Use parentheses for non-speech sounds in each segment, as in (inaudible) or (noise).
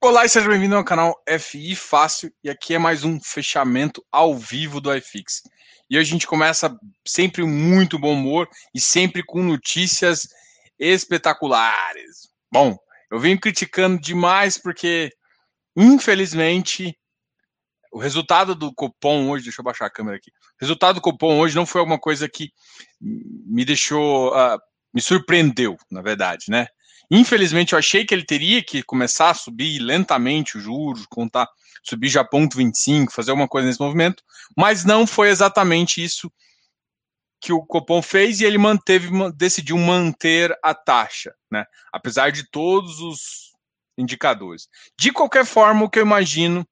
Olá e seja bem-vindo ao canal FI Fácil e aqui é mais um fechamento ao vivo do iFix. E hoje a gente começa sempre muito bom humor e sempre com notícias espetaculares. Bom, eu venho criticando demais porque, infelizmente, o resultado do Copom hoje, deixa eu baixar a câmera aqui. O resultado do Copom hoje não foi alguma coisa que me deixou, uh, me surpreendeu, na verdade, né? Infelizmente, eu achei que ele teria que começar a subir lentamente os juros, contar, subir já ponto 25, fazer alguma coisa nesse movimento, mas não foi exatamente isso que o Copom fez e ele manteve, decidiu manter a taxa, né? Apesar de todos os indicadores. De qualquer forma, o que eu imagino,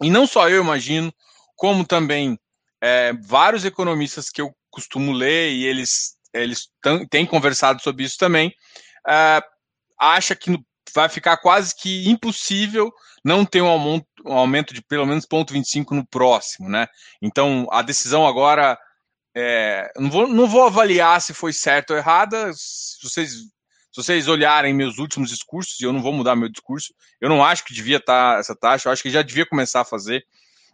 e não só eu imagino, como também é, vários economistas que eu costumo ler e eles, eles têm conversado sobre isso também, uh, acha que vai ficar quase que impossível não ter um aumento, um aumento de pelo menos 0,25 no próximo, né? Então a decisão agora é, não, vou, não vou avaliar se foi certo ou errada. Se vocês, se vocês olharem meus últimos discursos, e eu não vou mudar meu discurso, eu não acho que devia estar tá essa taxa, eu acho que já devia começar a fazer.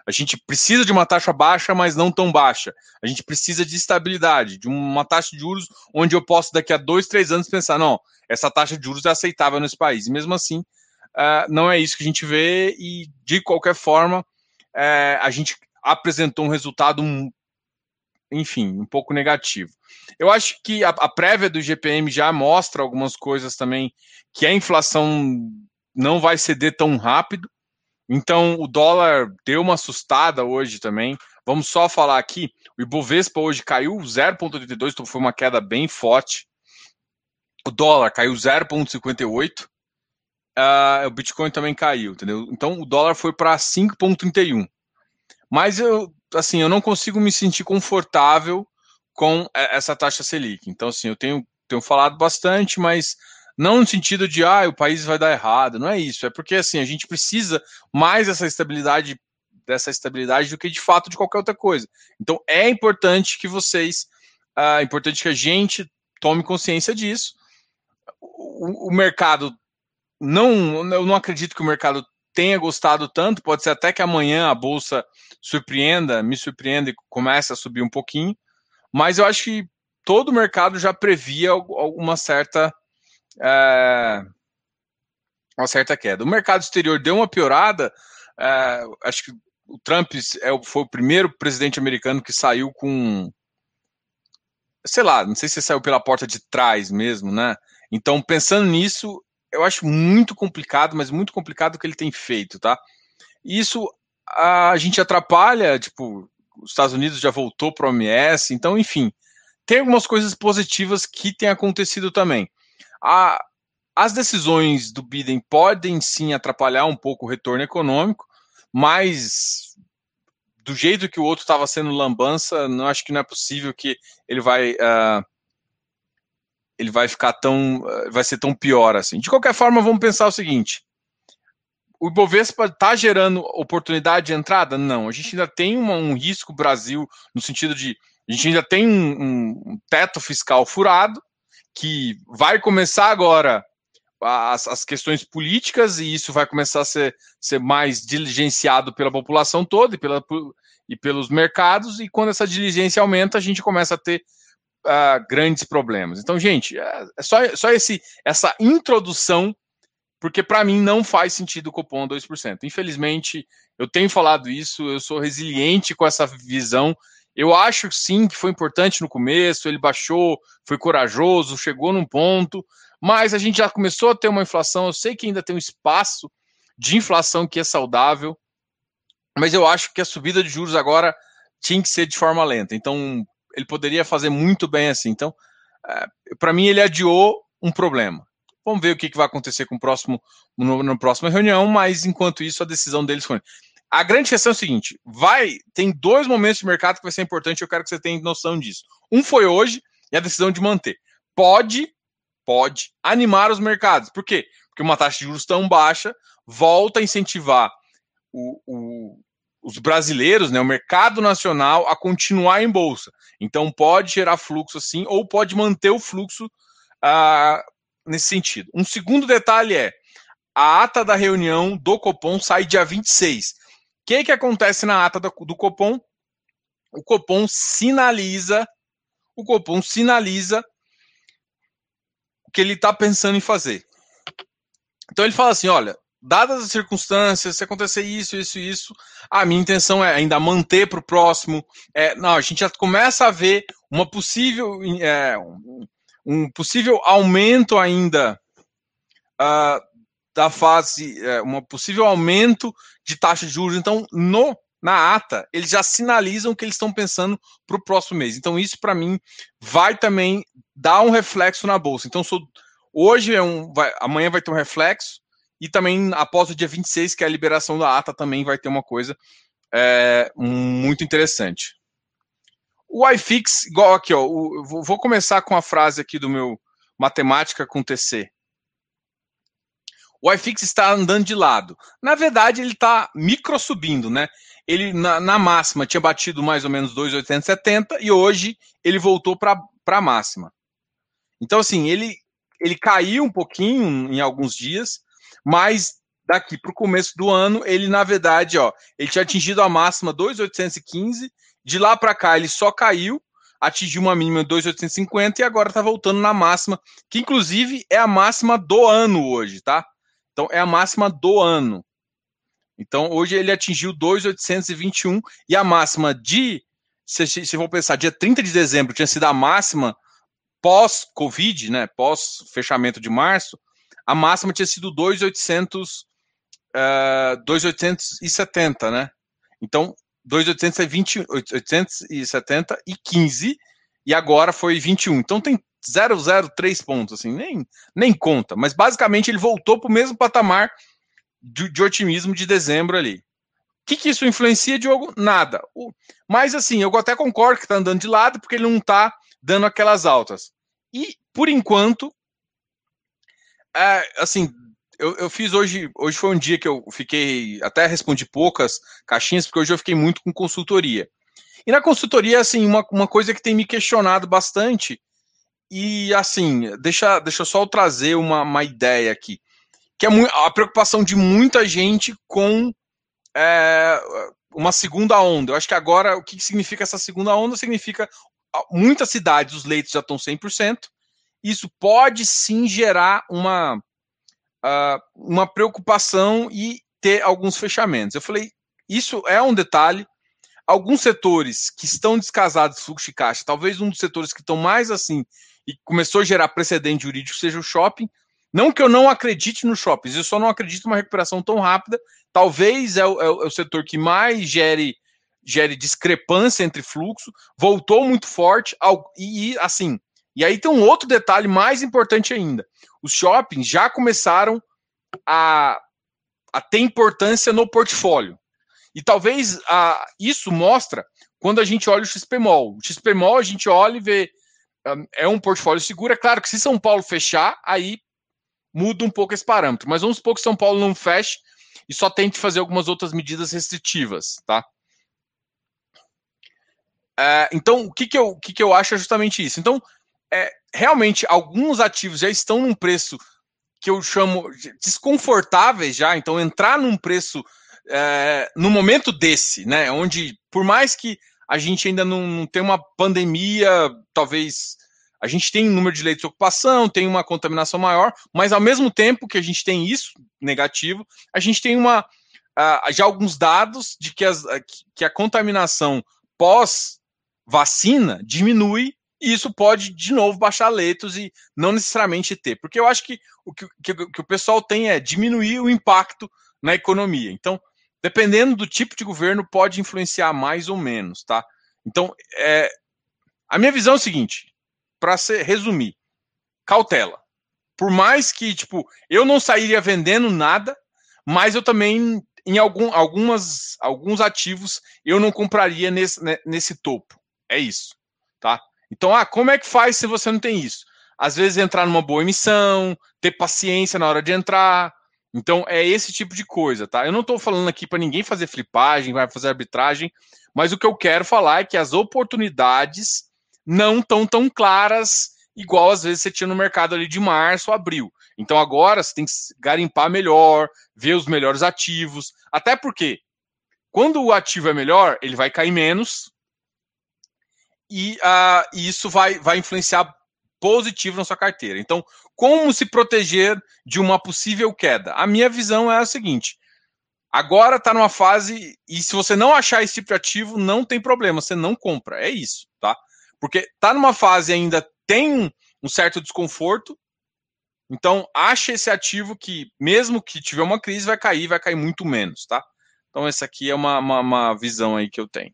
A gente precisa de uma taxa baixa, mas não tão baixa. A gente precisa de estabilidade, de uma taxa de juros onde eu posso, daqui a dois, três anos, pensar: não, essa taxa de juros é aceitável nesse país. E mesmo assim, uh, não é isso que a gente vê, e de qualquer forma, uh, a gente apresentou um resultado, enfim, um pouco negativo. Eu acho que a, a prévia do GPM já mostra algumas coisas também, que a inflação não vai ceder tão rápido. Então, o dólar deu uma assustada hoje também. Vamos só falar aqui: o Ibovespa hoje caiu 0,82, então foi uma queda bem forte. O dólar caiu 0,58. Uh, ah, o Bitcoin também caiu, entendeu? Então, o dólar foi para 5,31. Mas eu, assim, eu não consigo me sentir confortável com essa taxa Selic. Então, assim, eu tenho, tenho falado bastante, mas não no sentido de, ah, o país vai dar errado, não é isso. É porque, assim, a gente precisa mais dessa estabilidade, dessa estabilidade do que de fato de qualquer outra coisa. Então, é importante que vocês, ah, é importante que a gente tome consciência disso. O, o mercado, não, eu não acredito que o mercado tenha gostado tanto, pode ser até que amanhã a bolsa surpreenda, me surpreenda e comece a subir um pouquinho, mas eu acho que todo o mercado já previa alguma certa é, uma certa queda. O mercado exterior deu uma piorada. É, acho que o Trump é, foi o primeiro presidente americano que saiu com. Sei lá, não sei se saiu pela porta de trás mesmo, né? Então, pensando nisso, eu acho muito complicado, mas muito complicado o que ele tem feito, tá? Isso a gente atrapalha, tipo, os Estados Unidos já voltou para o OMS, então, enfim, tem algumas coisas positivas que têm acontecido também. A, as decisões do Biden podem sim atrapalhar um pouco o retorno econômico, mas do jeito que o outro estava sendo lambança, não acho que não é possível que ele vai uh, ele vai ficar tão uh, vai ser tão pior assim. De qualquer forma, vamos pensar o seguinte: o Ibovespa está gerando oportunidade de entrada? Não, a gente ainda tem uma, um risco Brasil no sentido de a gente ainda tem um, um teto fiscal furado que vai começar agora as, as, questões políticas e isso vai começar a ser, ser mais diligenciado pela população toda e, pela, e pelos mercados, e quando essa diligência aumenta, a gente começa a ter uh, grandes problemas. Então, gente, é, é só, só esse, essa introdução, porque para mim não faz sentido o Copom 2%. Infelizmente, eu tenho falado isso, eu sou resiliente com essa visão eu acho sim que foi importante no começo, ele baixou, foi corajoso, chegou num ponto, mas a gente já começou a ter uma inflação. Eu sei que ainda tem um espaço de inflação que é saudável, mas eu acho que a subida de juros agora tinha que ser de forma lenta. Então, ele poderia fazer muito bem assim. Então, é, para mim, ele adiou um problema. Vamos ver o que, vai acontecer com o próximo, na próxima reunião, mas enquanto isso, a decisão deles foi. A grande questão é o seguinte: vai, tem dois momentos de mercado que vai ser importante, eu quero que você tenha noção disso. Um foi hoje e a decisão de manter. Pode, pode animar os mercados. Por quê? Porque uma taxa de juros tão baixa volta a incentivar o, o, os brasileiros, né, o mercado nacional, a continuar em bolsa. Então pode gerar fluxo assim, ou pode manter o fluxo uh, nesse sentido. Um segundo detalhe é a ata da reunião do Copom sai dia 26. Que, que acontece na ata do, do Copom? O Copom sinaliza, o Copom sinaliza o que ele está pensando em fazer. Então ele fala assim: olha, dadas as circunstâncias, se acontecer isso, isso, isso, a minha intenção é ainda manter para o próximo. É, não, a gente já começa a ver uma possível, é, um possível aumento ainda uh, da fase, é, um possível aumento de taxa de juros. Então, no na ata, eles já sinalizam que eles estão pensando para o próximo mês. Então, isso para mim vai também dar um reflexo na bolsa. Então, sou, hoje é um, vai, amanhã vai ter um reflexo, e também após o dia 26, que é a liberação da ata, também vai ter uma coisa é, muito interessante. O iFix, igual aqui, ó, o, vou começar com a frase aqui do meu matemática com TC. O iFix está andando de lado. Na verdade, ele está micro subindo, né? Ele na, na, máxima tinha batido mais ou menos 2,870 e hoje ele voltou para a máxima. Então, assim, ele, ele caiu um pouquinho em alguns dias, mas daqui para o começo do ano, ele, na verdade, ó, ele tinha atingido a máxima 2,815, de lá para cá ele só caiu, atingiu uma mínima 2,850 e agora está voltando na máxima, que inclusive é a máxima do ano hoje, tá? Então é a máxima do ano. Então hoje ele atingiu 2,821 e a máxima de, se, se for pensar, dia 30 de dezembro tinha sido a máxima pós-Covid, né? Pós fechamento de março, a máxima tinha sido 2,800, uh, 2,870, né? Então, 2,870 e 15, e agora foi 21. Então tem 0,03 pontos, assim, nem, nem conta. Mas basicamente ele voltou para o mesmo patamar de, de, otimismo de dezembro ali. O que, que isso influencia, Diogo? Nada. O, mas assim, eu até concordo que está andando de lado, porque ele não está dando aquelas altas. E, por enquanto, é, assim, eu, eu, fiz hoje. Hoje foi um dia que eu fiquei. Até respondi poucas caixinhas, porque hoje eu fiquei muito com consultoria. E na consultoria, assim, uma, uma coisa que tem me questionado bastante. E assim, deixa, deixa eu só trazer uma, uma ideia aqui. Que é a preocupação de muita gente com é, uma segunda onda. Eu acho que agora, o que significa essa segunda onda? Significa muitas cidades, os leitos já estão 100%, isso pode sim gerar uma, uh, uma preocupação e ter alguns fechamentos. Eu falei, isso é um detalhe. Alguns setores que estão descasados de fluxo de caixa, talvez um dos setores que estão mais assim e começou a gerar precedente jurídico seja o shopping. Não que eu não acredite no shopping, eu só não acredito numa recuperação tão rápida. Talvez é o, é o, é setor que mais gere, gere discrepância entre fluxo, voltou muito forte e, assim, e aí tem um outro detalhe mais importante ainda. Os shoppings já começaram a, a ter importância no portfólio. E talvez a, isso mostra quando a gente olha o XPMOL. O XPMOL a gente olha e vê um, é um portfólio seguro. É claro que se São Paulo fechar, aí muda um pouco esse parâmetro. Mas vamos supor que São Paulo não feche e só tente fazer algumas outras medidas restritivas, tá? É, então, o que, que, eu, o que, que eu acho é justamente isso. Então, é, realmente alguns ativos já estão num preço que eu chamo desconfortáveis já, então entrar num preço é, no momento desse, né, onde por mais que a gente ainda não, não tem uma pandemia, talvez a gente tem um número de leitos de ocupação, tem uma contaminação maior, mas ao mesmo tempo que a gente tem isso negativo, a gente tem uma uh, já alguns dados de que, as, que a contaminação pós vacina diminui e isso pode, de novo, baixar leitos e não necessariamente ter. Porque eu acho que o que, que, que o pessoal tem é diminuir o impacto na economia. Então, dependendo do tipo de governo, pode influenciar mais ou menos, tá? Então, é, a minha visão é o seguinte, para resumir, cautela. Por mais que, tipo, eu não sairia vendendo nada, mas eu também, em algum, algumas, alguns ativos, eu não compraria nesse, nesse topo. É isso, tá? Então, ah, como é que faz se você não tem isso? Às vezes entrar numa boa emissão, ter paciência na hora de entrar. Então, é esse tipo de coisa, tá? Eu não estou falando aqui para ninguém fazer flipagem, vai fazer arbitragem, mas o que eu quero falar é que as oportunidades não estão tão claras igual às vezes você tinha no mercado ali de março, abril. Então agora você tem que garimpar melhor, ver os melhores ativos. Até porque quando o ativo é melhor, ele vai cair menos e, uh, isso vai, vai influenciar positivo na sua carteira. Então, como se proteger de uma possível queda? A minha visão é a seguinte: agora está numa fase e se você não achar esse tipo de ativo, não tem problema, você não compra. É isso, tá? Porque está numa fase ainda tem um, certo desconforto. Então, acha esse ativo que, mesmo que tiver uma crise, vai cair, vai cair muito menos, tá? Então, essa aqui é uma, uma, uma visão aí que eu tenho.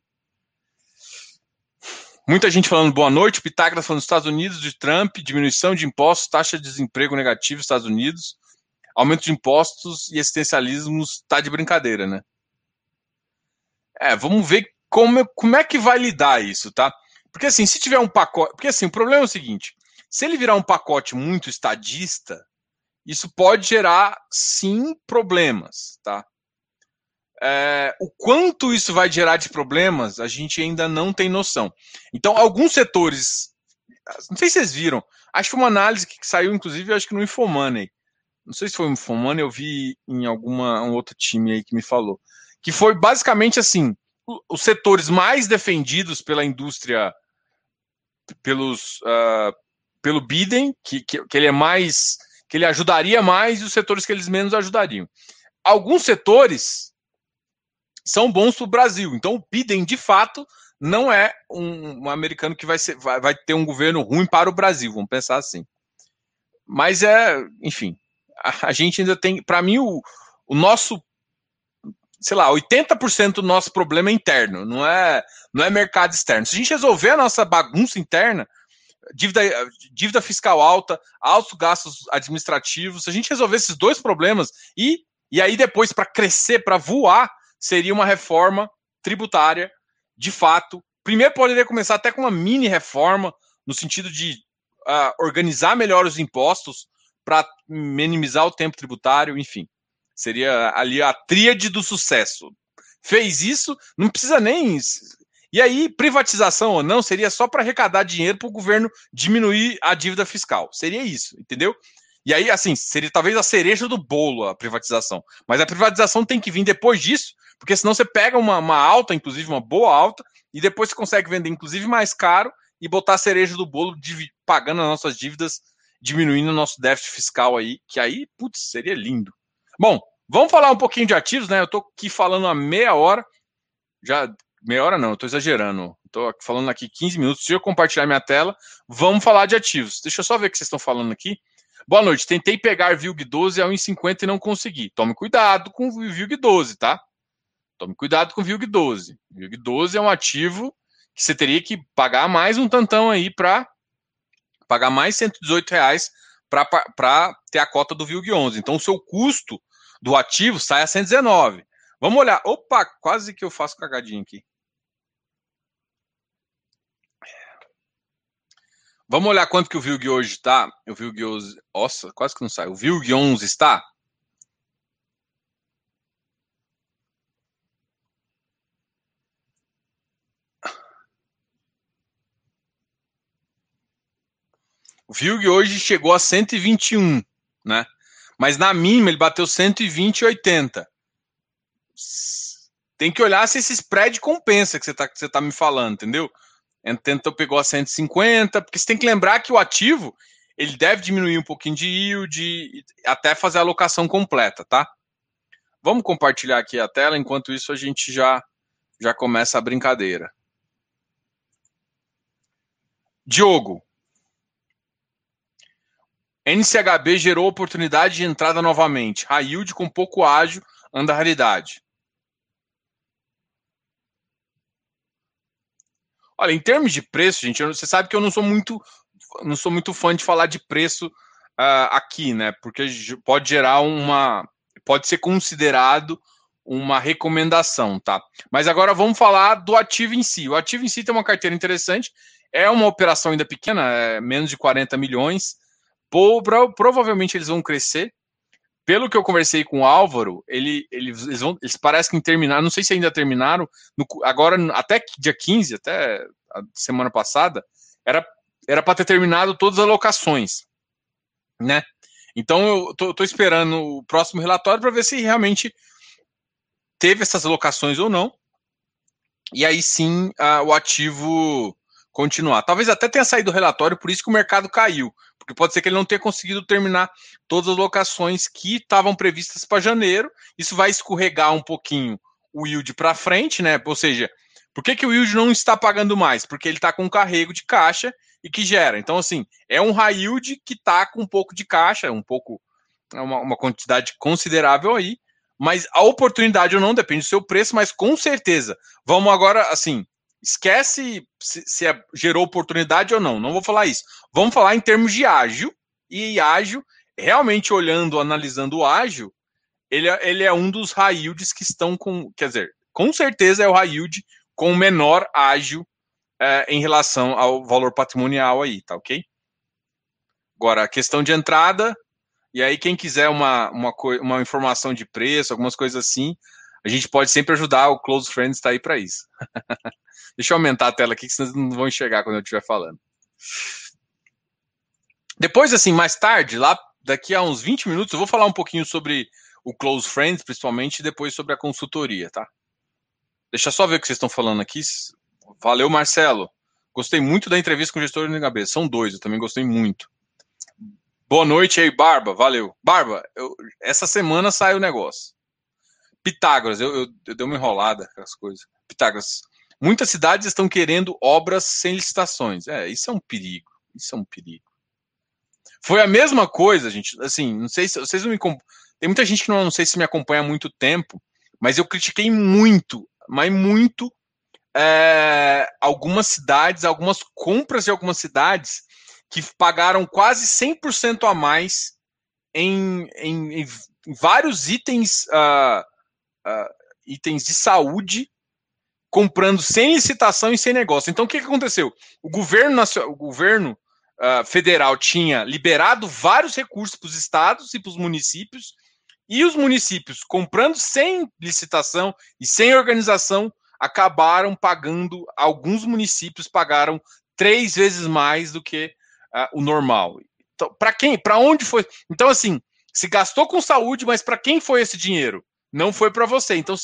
Muita gente falando boa noite. Pitágoras falando Estados Unidos, de Trump, diminuição de impostos, taxa de desemprego negativo Estados Unidos, aumento de impostos e existencialismo está de brincadeira, né? É, vamos ver como, como é que vai lidar isso, tá? Porque assim, se tiver um pacote. Porque assim, o problema é o seguinte: se ele virar um pacote muito estadista, isso pode gerar sim problemas, tá? É, o quanto isso vai gerar de problemas, a gente ainda não tem noção. Então, alguns setores, não sei se vocês viram, acho que foi uma análise que saiu, inclusive, acho que no Infomoney. Não sei se foi no Infomoney, eu vi em alguma um outro time aí que me falou. Que foi basicamente assim: os setores mais defendidos pela indústria, pelos, uh, pelo Biden, que, que, que ele é mais. que ele ajudaria mais, e os setores que eles menos ajudariam. Alguns setores são bons para o Brasil. Então, o Biden, de fato, não é um, um americano que vai, ser, vai, vai, ter um governo ruim para o Brasil, vamos pensar assim. Mas é, enfim, a, a gente ainda tem. Para mim, o, o nosso. Sei lá, 80% do nosso problema é interno, não é, não é mercado externo. Se a gente resolver a nossa bagunça interna, dívida, dívida fiscal alta, altos gastos administrativos, se a gente resolver esses dois problemas e, e aí depois para crescer, para voar, seria uma reforma tributária, de fato. Primeiro poderia começar até com uma mini reforma, no sentido de uh, organizar melhor os impostos para minimizar o tempo tributário, enfim. Seria ali a tríade do sucesso. Fez isso, não precisa nem. E aí, privatização ou não, seria só para arrecadar dinheiro para o governo diminuir a dívida fiscal. Seria isso, entendeu? E aí, assim, seria talvez a cereja do bolo a privatização. Mas a privatização tem que vir depois disso, porque senão você pega uma, uma alta, inclusive uma boa alta, e depois você consegue vender, inclusive, mais caro e botar a cereja do bolo pagando as nossas dívidas, diminuindo o nosso déficit fiscal aí, que aí, putz, seria lindo. Bom, vamos falar um pouquinho de ativos, né? Eu tô aqui falando há meia hora, já meia hora não, eu tô exagerando. Estou falando aqui 15 minutos. Se eu compartilhar minha tela, vamos falar de ativos. Deixa eu só ver o que vocês estão falando aqui. Boa noite. Tentei pegar VILG 12 a 1,50 e não consegui. Tome cuidado com o VILG 12, tá? Tome cuidado com o VILG 12. O VILG 12 é um ativo que você teria que pagar mais um tantão aí para pagar mais 118 reais para ter a cota do VILG 11. Então, o seu custo do ativo sai a 119. Vamos olhar. Opa, quase que eu faço cagadinha aqui. Vamos olhar quanto que o VILG hoje está. O VILG 11. Nossa, quase que não sai. O VILG 11 está O VILG hoje chegou a 121, né? Mas na mínima ele bateu 120,80. Tem que olhar se esse spread compensa que você está tá me falando, entendeu? Tentou pegou a 150, porque você tem que lembrar que o ativo ele deve diminuir um pouquinho de yield até fazer a alocação completa, tá? Vamos compartilhar aqui a tela, enquanto isso a gente já já começa a brincadeira. Diogo, NCHB gerou oportunidade de entrada novamente. Yield com pouco ágil anda raridade. Olha, em termos de preço, gente, você sabe que eu não sou muito, não sou muito fã de falar de preço uh, aqui, né? Porque pode gerar uma, pode ser considerado uma recomendação, tá? Mas agora vamos falar do ativo em si. O ativo em si tem uma carteira interessante, é uma operação ainda pequena, é menos de 40 milhões provavelmente eles vão crescer. Pelo que eu conversei com o Álvaro, ele, eles, eles, vão, eles parecem que não sei se ainda terminaram, no, agora até dia 15, até a semana passada, era para ter terminado todas as alocações, né? Então eu tô esperando o próximo relatório para ver se realmente teve essas alocações ou não. E aí sim uh, o ativo continuar. Talvez até tenha saído o relatório, por isso que o mercado caiu. Porque pode ser que ele não tenha conseguido terminar todas as locações que estavam previstas para janeiro. Isso vai escorregar um pouquinho o yield para frente, né? Ou seja, por que, que o yield não está pagando mais? Porque ele está com carrego de caixa e que gera. Então, assim, é um high yield que está com um pouco de caixa, um pouco, é uma, uma quantidade considerável aí, mas a oportunidade ou não depende do seu preço, mas com certeza. Vamos agora, assim, esquece se, se é, gerou oportunidade ou não. Não vou falar isso. Vamos falar em termos de ágil. E ágil, realmente olhando, analisando o ágil, ele, é, ele é um dos yields que estão com. Quer dizer, com certeza é o yield com menor ágil é, em relação ao valor patrimonial aí, tá ok? Agora, a questão de entrada, e aí quem quiser uma, uma, uma informação de preço, algumas coisas assim, a gente pode sempre ajudar, o Close Friends está aí para isso. (laughs) Deixa eu aumentar a tela aqui, que vocês não vão enxergar quando eu estiver falando. Depois, assim, mais tarde, lá daqui a uns 20 minutos, eu vou falar um pouquinho sobre o Close Friends, principalmente, e depois sobre a consultoria, tá? Deixa só ver o que vocês estão falando aqui. Valeu, Marcelo. Gostei muito da entrevista com o gestor do NHB. São dois, eu também gostei muito. Boa noite aí, Barba. Valeu. Barba, eu, essa semana sai o negócio. Pitágoras, eu, eu, eu dei uma enrolada com as coisas. Pitágoras, muitas cidades estão querendo obras sem licitações. É, isso é um perigo. Isso é um perigo. Foi a mesma coisa, gente. Assim, não sei se vocês não me. Tem muita gente que não, não sei se me acompanha há muito tempo, mas eu critiquei muito, mas muito, é, algumas cidades, algumas compras de algumas cidades que pagaram quase 100% a mais em, em, em, vários itens, uh, uh, itens de saúde, comprando sem licitação e sem negócio. Então, o que, aconteceu? O governo, o governo uh, federal tinha liberado vários recursos para os estados e para os municípios, e os municípios, comprando sem licitação e sem organização, acabaram pagando, alguns municípios pagaram três vezes mais do que uh, o normal. Então, para quem? Para onde foi? Então, assim, se gastou com saúde, mas para quem foi esse dinheiro? Não foi para você. Então,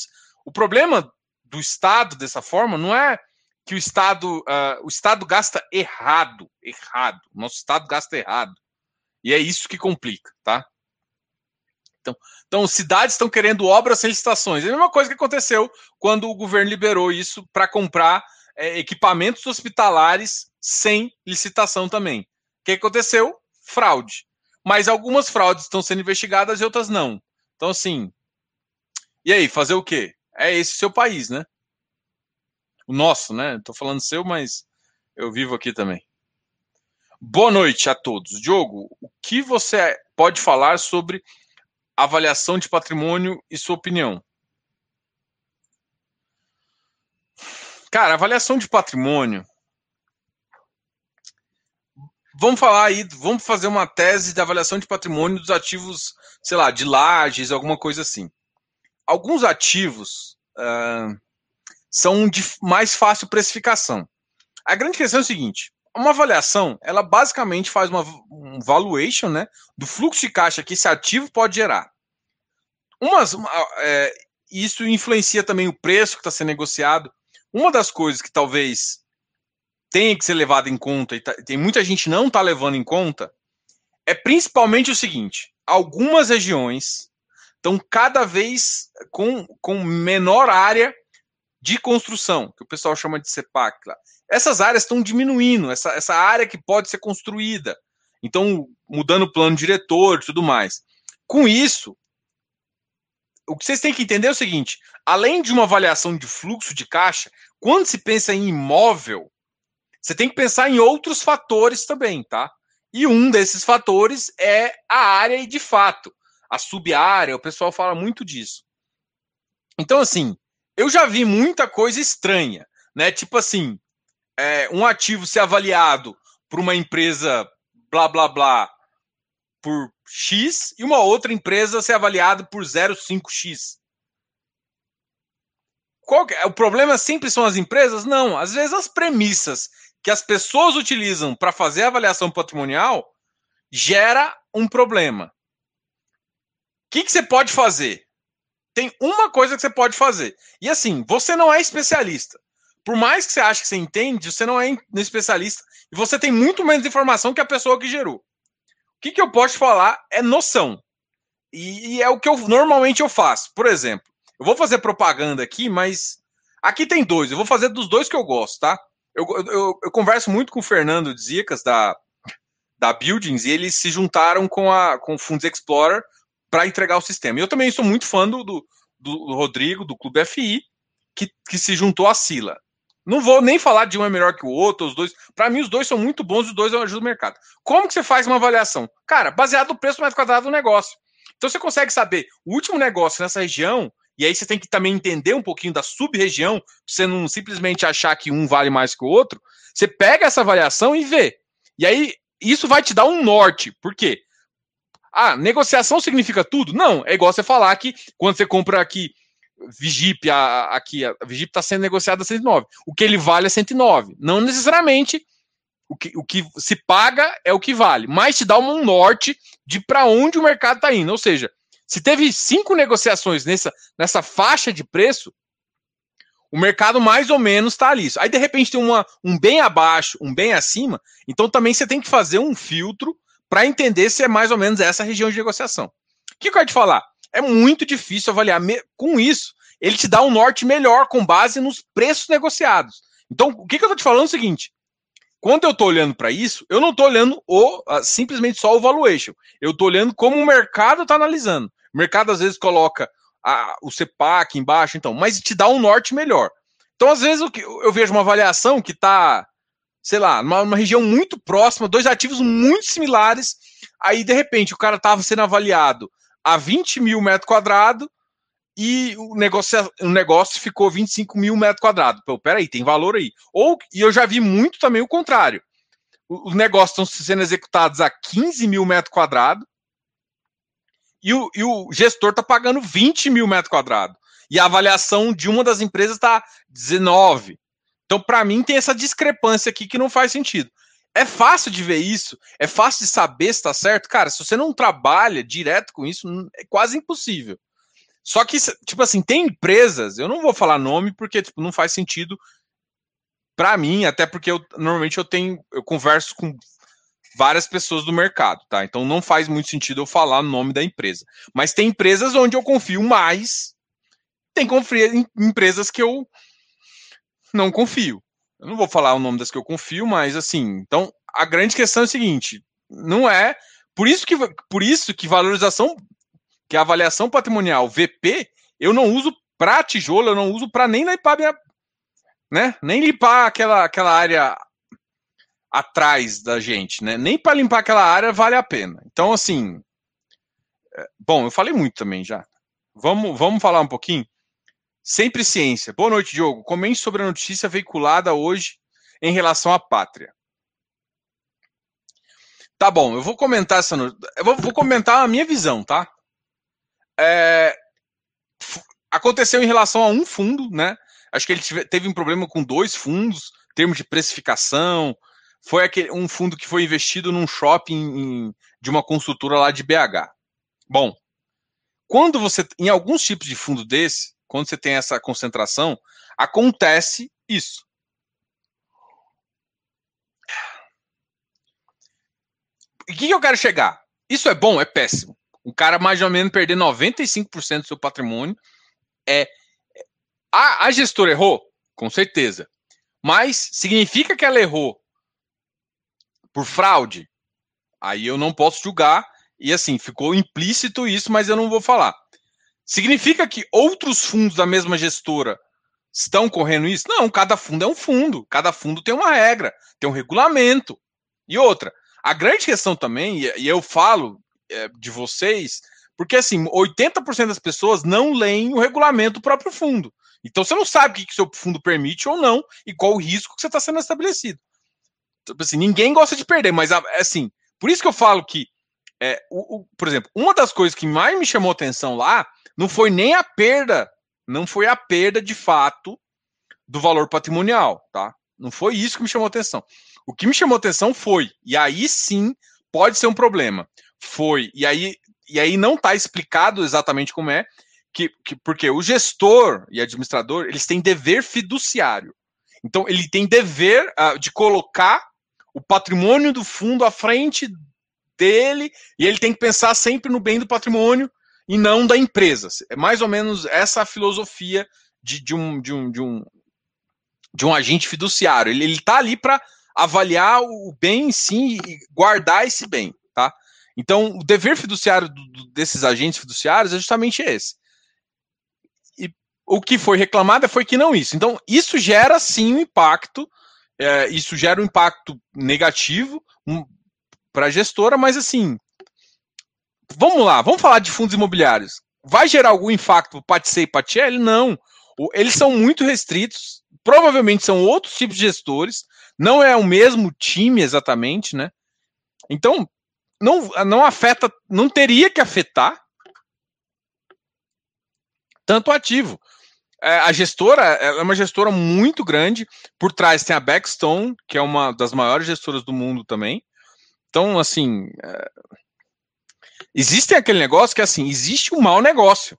o problema do Estado dessa forma não é que o Estado, uh, o Estado gasta errado, errado. Nosso Estado gasta errado. E é isso que complica, tá? Então, então cidades estão querendo obras sem licitações. É a mesma coisa que aconteceu quando o governo liberou isso para comprar é, equipamentos hospitalares sem licitação também. O que aconteceu? Fraude. Mas algumas fraudes estão sendo investigadas e outras não. Então, assim. E aí, fazer o quê? É esse seu país, né? O nosso, né? Estou falando seu, mas eu vivo aqui também. Boa noite a todos. Diogo, o que você pode falar sobre avaliação de patrimônio e sua opinião? Cara, avaliação de patrimônio. Vamos falar aí, vamos fazer uma tese de avaliação de patrimônio dos ativos, sei lá, de lajes, alguma coisa assim. Alguns ativos uh, são de mais fácil precificação. A grande questão é o seguinte: uma avaliação, ela basicamente faz uma um valuation, né, do fluxo de caixa que esse ativo pode gerar. Umas, uma, é, isso influencia também o preço que está sendo negociado. Uma das coisas que talvez tenha que ser levada em conta e tá, tem muita gente não está levando em conta é principalmente o seguinte: algumas regiões estão cada vez com, com menor área de construção, que o pessoal chama de CEPAC. Essas áreas estão diminuindo, essa, essa área que pode ser construída. Então, mudando o plano diretor e tudo mais. Com isso, o que vocês têm que entender é o seguinte: além de uma avaliação de fluxo de caixa, quando se pensa em imóvel, você tem que pensar em outros fatores também, tá? E um desses fatores é a área e de fato, a sub-área, o pessoal fala muito disso. Então, assim, eu já vi muita coisa estranha, né? Tipo assim, é, um ativo ser avaliado por uma empresa blá blá blá por X e uma outra empresa ser avaliada por 0,5X. Qual é? O problema sempre são as empresas? Não, às vezes as premissas que as pessoas utilizam para fazer a avaliação patrimonial gera um problema. Que, que você pode fazer? Tem uma coisa que você pode fazer. E assim, você não é especialista. Por mais que você ache que você entende, você não é especialista e você tem muito menos informação que a pessoa que gerou. O que, que eu posso falar é noção. E, e é o que eu normalmente eu faço. Por exemplo, eu vou fazer propaganda aqui, mas aqui tem dois. Eu vou fazer dos dois que eu gosto, tá? Eu, eu, eu converso muito com o Fernando Zicas, da, da Buildings, e eles se juntaram com, a, com o Funds Explorer para entregar o sistema. E eu também sou muito fã do, do, do Rodrigo, do Clube FI, que, que se juntou à Sila. Não vou nem falar de um é melhor que o outro, os dois. Para mim, os dois são muito bons, os dois ajudam o mercado. Como que você faz uma avaliação? Cara, baseado no preço mais quadrado do negócio. Então você consegue saber o último negócio nessa região, e aí você tem que também entender um pouquinho da sub-região, você não simplesmente achar que um vale mais que o outro. Você pega essa avaliação e vê. E aí isso vai te dar um norte. Por quê? Ah, negociação significa tudo? Não, é igual você falar que quando você compra aqui Vigip, a, aqui, a Vigip está sendo negociada a 109. O que ele vale é 109. Não necessariamente o que, o que se paga é o que vale, mas te dá um norte de para onde o mercado está indo. Ou seja, se teve cinco negociações nessa, nessa faixa de preço, o mercado mais ou menos está ali. Aí, de repente, tem uma, um bem abaixo, um bem acima, então também você tem que fazer um filtro para entender se é mais ou menos essa região de negociação. O que eu quero te falar? É muito difícil avaliar. Com isso, ele te dá um norte melhor com base nos preços negociados. Então, o que, eu estou te falando é o seguinte: quando eu estou olhando para isso, eu não estou olhando o, simplesmente só o valuation. Eu estou olhando como o mercado está analisando. O mercado às vezes coloca a, o CEPAC embaixo, então, mas te dá um norte melhor. Então, às vezes, eu, eu vejo uma avaliação que está, sei lá, numa, numa, região muito próxima, dois ativos muito similares, aí, de repente, o cara estava sendo avaliado a 20 mil metros quadrados e o negócio, o negócio ficou 25 mil metros quadrados. Pô, peraí, tem valor aí. Ou, e eu já vi muito também o contrário. Os negócios estão sendo executados a 15 mil metros quadrados e o, e o gestor está pagando 20 mil metros quadrados. E a avaliação de uma das empresas está 19. Então, para mim, tem essa discrepância aqui que não faz sentido. É fácil de ver isso, é fácil de saber se está certo. Cara, se você não trabalha direto com isso, é quase impossível. Só que, tipo assim, tem empresas, eu não vou falar nome porque tipo, não faz sentido para mim, até porque eu, normalmente eu tenho, eu converso com várias pessoas do mercado, tá? Então não faz muito sentido eu falar o nome da empresa. Mas tem empresas onde eu confio mais, tem empresas que eu não confio. Eu não vou falar o nome das que eu confio, mas assim, então a grande questão é o seguinte, não é por isso que por isso que valorização que a avaliação patrimonial VP, eu não uso para tijolo, eu não uso para nem limpar minha, né? Nem limpar aquela, aquela área atrás da gente, né? Nem para limpar aquela área vale a pena. Então, assim, é, bom, eu falei muito também já. Vamos, vamos falar um pouquinho. Sempre ciência. Boa noite, Diogo. Comente sobre a notícia veiculada hoje em relação à pátria. Tá bom, eu vou comentar essa. Eu vou, vou comentar a minha visão, tá? é, aconteceu em relação a um fundo, né? Acho que ele tive, teve um problema com dois fundos, termos de precificação. Foi aquele, um fundo que foi investido num shopping em, de uma construtora lá de BH. Bom, quando você, em alguns tipos de fundo desse, quando você tem essa concentração, acontece isso. O que, eu quero chegar? Isso é bom? É péssimo. Um cara mais ou menos perder 95% do seu patrimônio é. A, a gestora errou? Com certeza. Mas significa que ela errou por fraude? Aí eu não posso julgar. E assim, ficou implícito isso, mas eu não vou falar. Significa que outros fundos da mesma gestora estão correndo isso? Não, cada fundo é um fundo. Cada fundo tem uma regra, tem um regulamento. E outra, a grande questão também, e eu falo é, de vocês, porque assim, 80% das pessoas não leem o regulamento do próprio fundo. Então você não sabe o que, que seu fundo permite ou não e qual o risco que você está sendo estabelecido. Então, assim, ninguém gosta de perder, mas assim, por isso que eu falo que, é, o, o, por exemplo, uma das coisas que mais me chamou atenção lá não foi nem a perda, não foi a perda de fato do valor patrimonial, tá? Não foi isso que me chamou atenção. O que me chamou atenção foi, e aí sim pode ser um problema, foi. E aí e aí não está explicado exatamente como é, que, que, porque o gestor e administrador, eles têm dever fiduciário. Então, ele tem dever uh, de colocar o patrimônio do fundo à frente dele, e ele tem que pensar sempre no bem do patrimônio e não da empresa. É mais ou menos essa a filosofia de, de, um, de, um, de, um, de um agente fiduciário. Ele está ali para avaliar o bem sim e guardar esse bem, tá? Então, o dever fiduciário do, do, desses agentes fiduciários é justamente esse. E o que foi reclamado foi que não isso. Então, isso gera sim um impacto, é, isso gera um impacto negativo um, para a gestora, mas assim, vamos lá, vamos falar de fundos imobiliários. Vai gerar algum impacto para Patse e Patielli? Não. Eles são muito restritos, provavelmente são outros tipos de gestores, não é o mesmo time exatamente, né? Então, não, não afeta, não teria que afetar tanto ativo. É, a gestora é uma gestora muito grande, por trás tem a Backstone, que é uma das maiores gestoras do mundo também. Então, assim, é, existe aquele negócio que, assim, existe um mau negócio,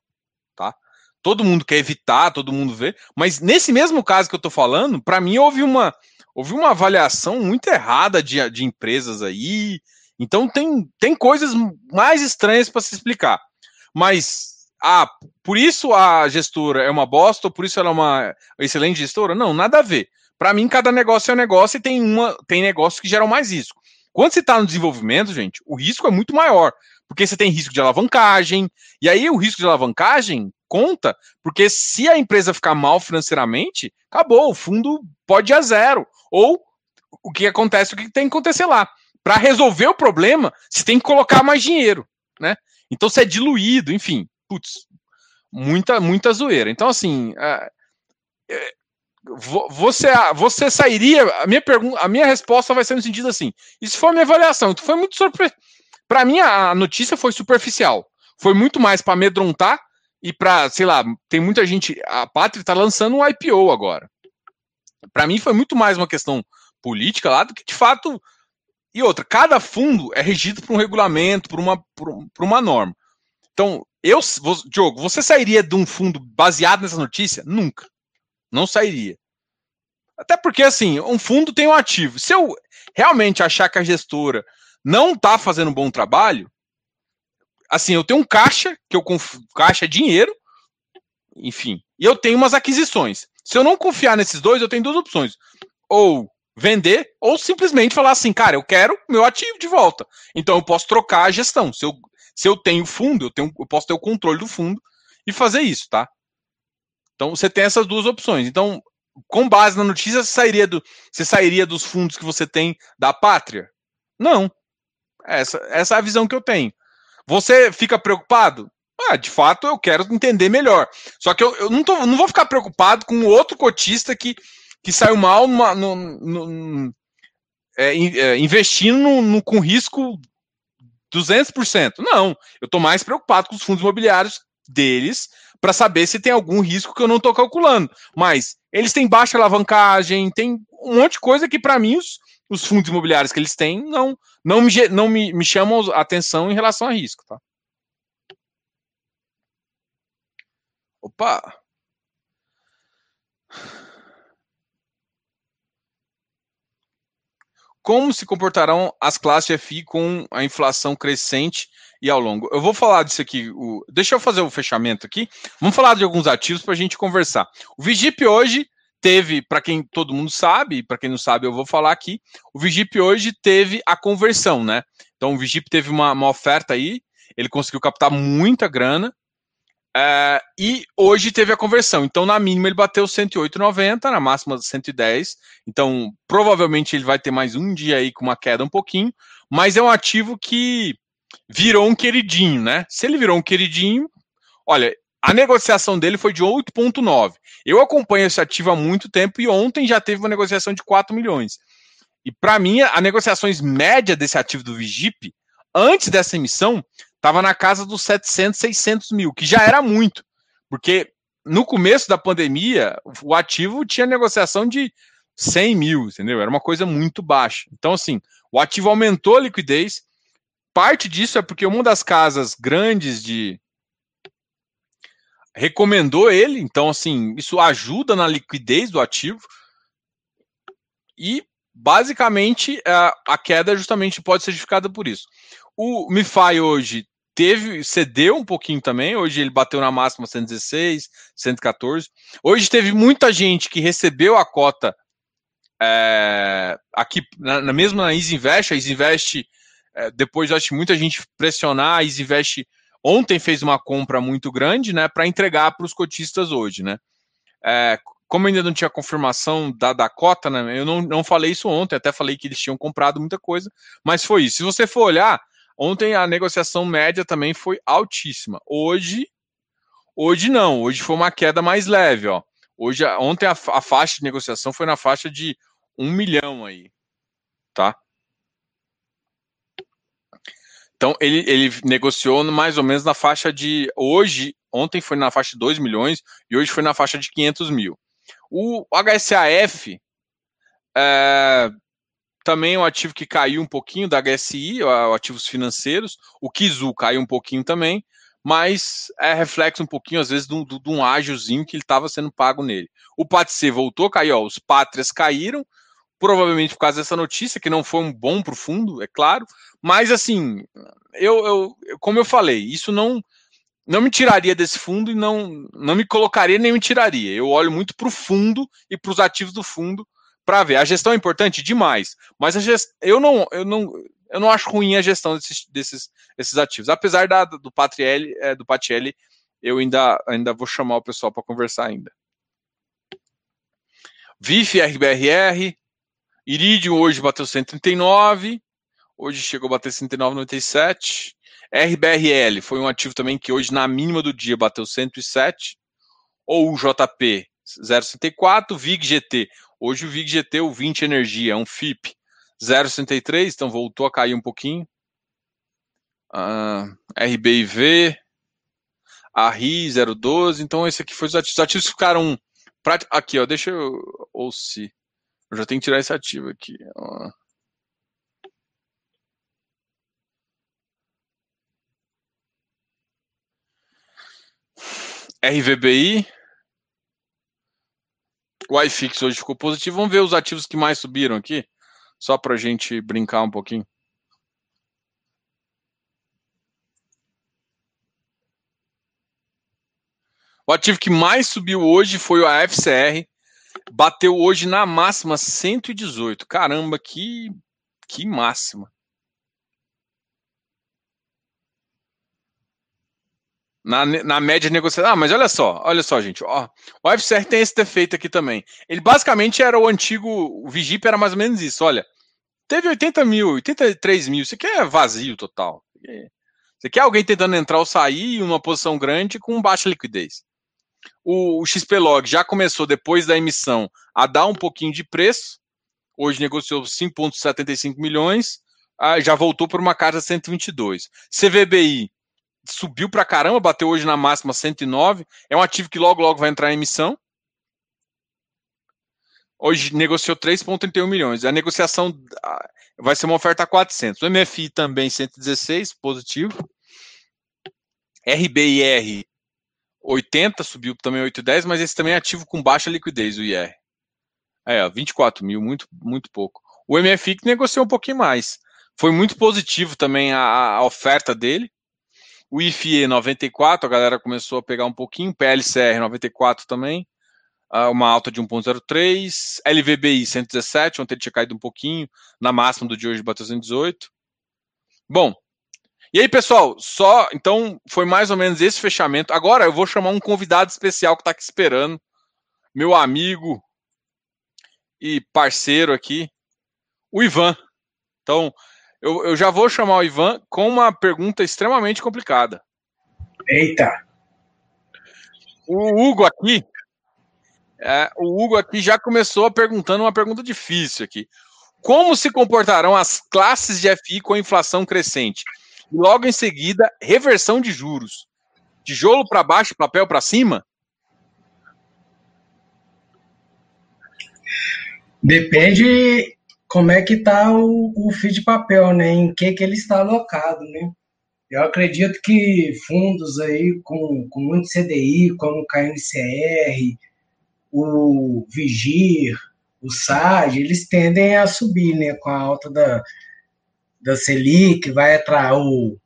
tá? Todo mundo quer evitar, todo mundo vê, mas nesse mesmo caso que eu tô falando, para mim houve uma, houve uma avaliação muito errada de, de empresas aí, então tem, tem coisas mais estranhas para se explicar. Mas ah, por isso a gestora é uma bosta, ou por isso ela é uma excelente gestora? Não, nada a ver. Para mim, cada negócio é um negócio e tem, uma, tem negócios que geram mais risco. Quando você está no desenvolvimento, gente, o risco é muito maior, porque você tem risco de alavancagem, e aí o risco de alavancagem conta, porque se a empresa ficar mal financeiramente, acabou, o fundo pode ir a zero. Ou o que acontece, o que tem que acontecer lá para resolver o problema, você tem que colocar mais dinheiro, né? Então você é diluído, enfim, putz, muita, muita zoeira. Então, assim, é, é, você, você sairia. A minha pergunta, a minha resposta vai ser no sentido assim: isso foi a minha avaliação. Então, foi muito surpre... Para mim, a notícia foi superficial. Foi muito mais para amedrontar e para, sei lá, tem muita gente. A Pátria está lançando um IPO agora. Para mim, foi muito mais uma questão política lá do que de fato e outra, cada fundo é regido por um regulamento, por uma, por, por uma norma. Então, eu, Diogo, você sairia de um fundo baseado nessa notícia? Nunca. Não sairia. Até porque, assim, um fundo tem um ativo. Se eu realmente achar que a gestora não está fazendo um bom trabalho, assim, eu tenho um caixa, que eu caixa é dinheiro, enfim, e eu tenho umas aquisições. Se eu não confiar nesses dois, eu tenho duas opções. Ou vender ou simplesmente falar assim, cara, eu quero meu ativo de volta. Então eu posso trocar a gestão. Se eu, se eu tenho fundo, eu, tenho, eu posso ter o controle do fundo e fazer isso, tá? Então você tem essas duas opções. Então, com base na notícia, você sairia, do, você sairia dos fundos que você tem da pátria? Não. Essa, essa é a visão que eu tenho. Você fica preocupado? Ah, de fato, eu quero entender melhor. Só que eu, eu não, tô, não vou ficar preocupado com outro cotista que que saiu mal numa, no, no, é, é, investindo no, no, com risco 200%. Não, eu estou mais preocupado com os fundos imobiliários deles para saber se tem algum risco que eu não estou calculando. Mas eles têm baixa alavancagem, tem um monte de coisa que, para mim, os, os, fundos imobiliários que eles têm não, não, me, não me, me chamam atenção em relação a risco. Tá? Opa! Como se comportarão as classes FI com a inflação crescente e ao longo? Eu vou falar disso aqui. O... Deixa eu fazer o fechamento aqui. Vamos falar de alguns ativos para a gente conversar. O Vigip hoje teve, para quem todo mundo sabe, para quem não sabe, eu vou falar aqui. O Vigip hoje teve a conversão, né? Então o Vigip teve uma, uma oferta aí, ele conseguiu captar muita grana, Uh, e hoje teve a conversão. Então, na mínima, ele bateu 108,90, na máxima 110. Então, provavelmente ele vai ter mais um dia aí com uma queda um pouquinho. Mas é um ativo que virou um queridinho, né? Se ele virou um queridinho, olha, a negociação dele foi de 8,9. Eu acompanho esse ativo há muito tempo e ontem já teve uma negociação de 4 milhões. E para mim, a negociações média desse ativo do Vigip, antes dessa emissão, estava na casa dos 700, 600 mil, que já era muito, porque no começo da pandemia, o ativo tinha negociação de 100 mil, entendeu? Era uma coisa muito baixa. Então, assim, o ativo aumentou a liquidez, parte disso é porque uma das casas grandes de recomendou ele, então assim, isso ajuda na liquidez do ativo. E basicamente a queda justamente pode ser justificada por isso. O MiFi hoje teve cedeu um pouquinho também, hoje ele bateu na máxima 116, 114. Hoje teve muita gente que recebeu a cota é, aqui na, na mesma na Isinvest, a Isinvest é, depois acho muita gente pressionar, a Isinvest ontem fez uma compra muito grande, né, para entregar para os cotistas hoje, né. É, como ainda não tinha confirmação da, da cota, né, eu não, não falei isso ontem, até falei que eles tinham comprado muita coisa, mas foi isso. Se você for olhar, ontem a negociação média também foi altíssima. Hoje, hoje não, hoje foi uma queda mais leve, ó. Hoje, ontem a, a faixa de negociação foi na faixa de um milhão aí, tá? Então, ele, ele negociou mais ou menos na faixa de. Hoje, ontem foi na faixa de 2 milhões e hoje foi na faixa de 500 mil. O HSAF é, também é um ativo que caiu um pouquinho da HSI, ativos financeiros. O Kizu caiu um pouquinho também, mas é reflexo um pouquinho, às vezes, de um, de um ágiozinho que ele estava sendo pago nele. O PATC voltou, caiu, ó, os pátrias caíram, provavelmente por causa dessa notícia, que não foi um bom para o fundo, é claro, mas assim, eu, eu, como eu falei, isso não não me tiraria desse fundo e não, não me colocaria nem me tiraria. Eu olho muito para o fundo e para os ativos do fundo para ver. A gestão é importante demais, mas gest... eu, não, eu, não, eu não acho ruim a gestão desses, desses, desses ativos. Apesar da, do Patrielli, é, do Patielli, eu ainda, ainda vou chamar o pessoal para conversar ainda. VIF, RBRR, Iridium hoje bateu 139, hoje chegou a bater 109,97. RBRL foi um ativo também que hoje, na mínima do dia, bateu 107. Ou o JP 0,64. VIG GT. Hoje o VIG GT, o 20 Energia, é um FIP 0,63, então voltou a cair um pouquinho. Uh, RBIV, a RI 012. Então, esse aqui foi os ativos. Os ativos ficaram. Aqui, ó, deixa eu. Ou se. Eu já tenho que tirar esse ativo aqui. Ó. RVBI. O iFix hoje ficou positivo. Vamos ver os ativos que mais subiram aqui. Só para a gente brincar um pouquinho. O ativo que mais subiu hoje foi o AFCR, bateu hoje na máxima 118. Caramba, que, que máxima. Na, na média de negociação. Ah, mas olha só, olha só, gente. Ó, o FCR tem esse defeito aqui também. Ele basicamente era o antigo. O Vigip era mais ou menos isso. Olha, teve 80 mil, 83 mil. Isso aqui é vazio total. Você quer alguém tentando entrar ou sair em uma posição grande com baixa liquidez o, o XPlog já começou depois da emissão a dar um pouquinho de preço. Hoje negociou 5,75 milhões, ah, já voltou para uma casa 122. CVBI subiu para caramba, bateu hoje na máxima 109. É um ativo que logo logo vai entrar em emissão. Hoje negociou 3,31 milhões. A negociação ah, vai ser uma oferta a 400. O MFI também 116, positivo. RBIR 80 subiu também 8,10, mas esse também é ativo com baixa liquidez, o IR. É, 24 mil, muito, muito pouco. O MFI negociou um pouquinho mais. Foi muito positivo também a, a oferta dele. O IFE 94, a galera começou a pegar um pouquinho. PLCR 94 também. Uh, uma alta de 1,03. LVBI 117, ontem ele tinha caído um pouquinho. Na máxima do de hoje bateu 118. Bom, e aí, pessoal, só então foi mais ou menos esse fechamento. Agora eu vou chamar um convidado especial que está aqui esperando, meu amigo e parceiro aqui, o Ivan. Então, eu, eu já vou chamar o Ivan com uma pergunta extremamente complicada. Eita! O Hugo aqui, é, o Hugo aqui já começou perguntando uma pergunta difícil aqui. Como se comportarão as classes de FI com a inflação crescente? E logo em seguida, reversão de juros. Tijolo para baixo, papel para cima? Depende como é que está o, o FII de papel, né? Em que, que ele está alocado, né? Eu acredito que fundos aí com, com muito CDI, como o KNCR, o Vigir, o SAG, eles tendem a subir, né? Com a alta da, da Selic, vai entrar o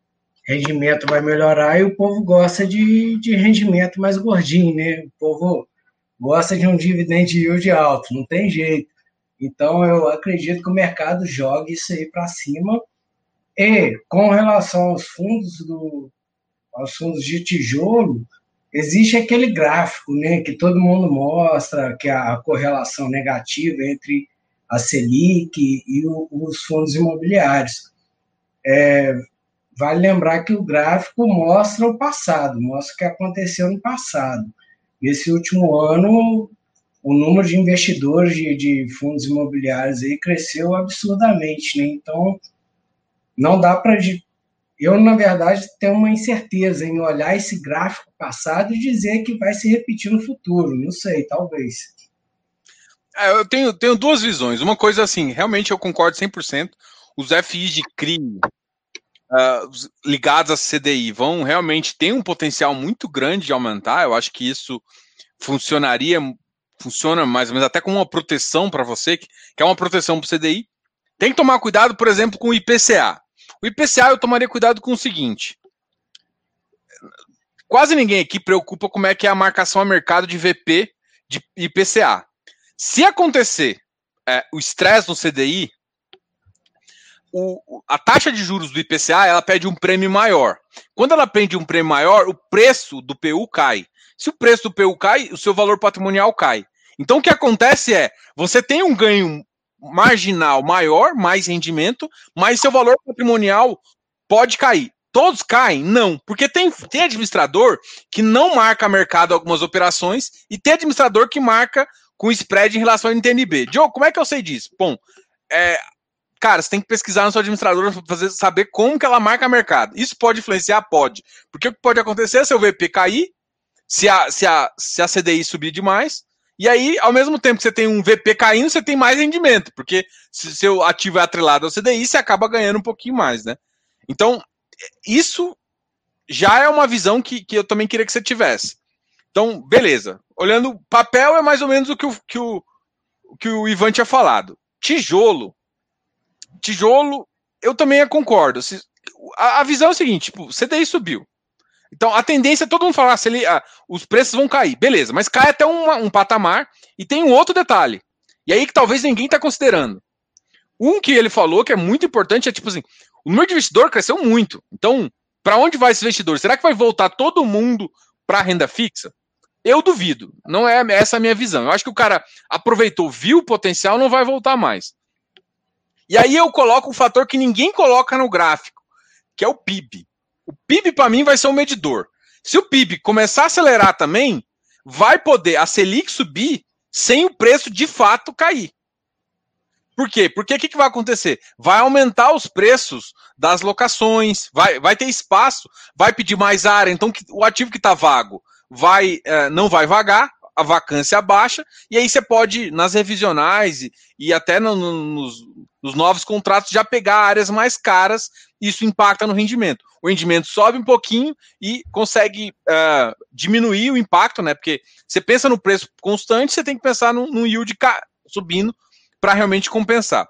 rendimento vai melhorar e o povo gosta de, de rendimento mais gordinho, né? O povo gosta de um dividend yield alto, não tem jeito. Então, eu acredito que o mercado jogue isso aí para cima. E, com relação aos fundos, do, aos fundos de tijolo, existe aquele gráfico né, que todo mundo mostra, que é a correlação negativa entre a Selic e o, os fundos imobiliários. É, vale lembrar que o gráfico mostra o passado, mostra o que aconteceu no passado. Nesse último ano, o número de investidores de, de fundos imobiliários aí cresceu absurdamente, né? Então, não dá para eu, na verdade, tenho uma incerteza em olhar esse gráfico passado e dizer que vai se repetir no futuro. Não sei, talvez. É, eu tenho, tenho duas visões. Uma coisa assim, realmente eu concordo 100%. Os FIs de CRI uh, ligados à CDI vão realmente ter um potencial muito grande de aumentar. Eu acho que isso funcionaria funciona mais ou menos até como uma proteção para você, que é uma proteção para o CDI. Tem que tomar cuidado, por exemplo, com o IPCA. O IPCA eu tomaria cuidado com o seguinte: quase ninguém aqui preocupa como é que é a marcação a mercado de VP de IPCA. Se acontecer é, o estresse no CDI, o, a taxa de juros do IPCA ela pede um prêmio maior. Quando ela pede um prêmio maior, o preço do PU cai. Se o preço do PU cai, o seu valor patrimonial cai. Então o que acontece é, você tem um ganho marginal maior, mais rendimento, mas seu valor patrimonial pode cair. Todos caem? Não, porque tem, tem administrador que não marca mercado algumas operações e tem administrador que marca com spread em relação ao NTNB. Diogo, como é que eu sei disso? Bom, é, cara, você tem que pesquisar na sua administradora para saber como que ela marca mercado. Isso pode influenciar? Pode. Porque o que pode acontecer é seu VP cair, se a, se a, se a CDI subir demais, e aí, ao mesmo tempo que você tem um VP caindo, você tem mais rendimento, porque se seu ativo é atrelado ao CDI, você acaba ganhando um pouquinho mais, né? Então, isso já é uma visão que, que eu também queria que você tivesse. Então, beleza. Olhando papel, é mais ou menos o que o, que o, que o Ivan tinha falado. Tijolo. Tijolo, eu também concordo. A, a visão é o seguinte: tipo, CDI subiu. Então a tendência é todo mundo falar se ele, ah, os preços vão cair, beleza, mas cai até um, um patamar e tem um outro detalhe. E aí que talvez ninguém está considerando. Um que ele falou que é muito importante é tipo assim, o número de investidor cresceu muito. Então, para onde vai esse investidor? Será que vai voltar todo mundo para a renda fixa? Eu duvido. Não é essa a minha visão. Eu acho que o cara aproveitou, viu o potencial, não vai voltar mais. E aí eu coloco um fator que ninguém coloca no gráfico, que é o PIB. O PIB, para mim, vai ser um medidor. Se o PIB começar a acelerar também, vai poder a Selic subir sem o preço de fato cair. Por quê? Porque o que, que vai acontecer? Vai aumentar os preços das locações, vai, vai ter espaço, vai pedir mais área, então o ativo que está vago vai é, não vai vagar, a vacância baixa, e aí você pode, nas revisionais e, e até no, no, nos, nos novos contratos, já pegar áreas mais caras, isso impacta no rendimento o rendimento sobe um pouquinho e consegue uh, diminuir o impacto, né? Porque você pensa no preço constante, você tem que pensar no, no yield subindo para realmente compensar.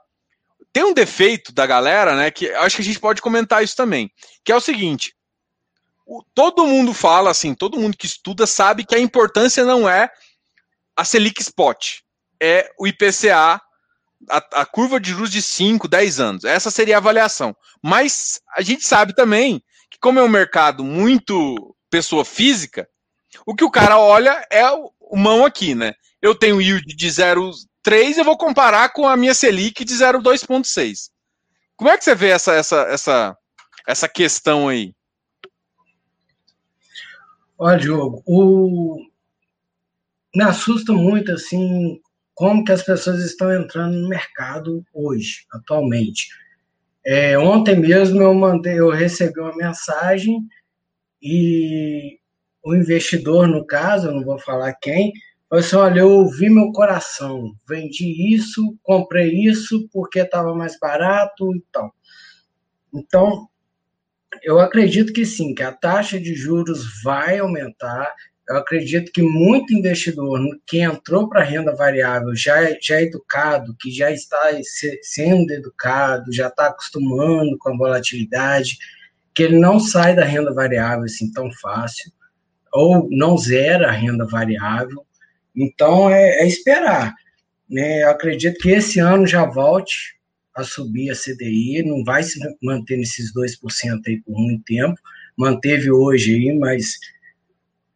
Tem um defeito da galera, né? Que acho que a gente pode comentar isso também, que é o seguinte: o, todo mundo fala assim, todo mundo que estuda sabe que a importância não é a Selic Spot, é o IPCA a, a, curva de juros de 5, 10 anos. Essa seria a avaliação. Mas a gente sabe também que, como é um mercado muito pessoa física, o que o cara olha é o, mão aqui, né? Eu tenho yield de 0,3, eu vou comparar com a minha Selic de 0,2,6. Como é que você vê essa, essa, essa, essa questão aí? Olha, Diogo, o... me assusta muito assim como que as pessoas estão entrando no mercado hoje, atualmente. É, ontem mesmo eu mandei, eu recebi uma mensagem e o investidor, no caso, eu não vou falar quem, Falei assim, olha, eu ouvi meu coração, vendi isso, comprei isso porque estava mais barato e tal. Então, eu acredito que sim, que a taxa de juros vai aumentar. Eu acredito que muito investidor que entrou para renda variável já, é, já é educado, que já está sendo educado, já está acostumando com a volatilidade, que ele não sai da renda variável assim tão fácil, ou não zera a renda variável. Então é, é esperar. Né? Eu acredito que esse ano já volte a subir a CDI, não vai se manter nesses 2% aí por muito tempo. Manteve hoje aí, mas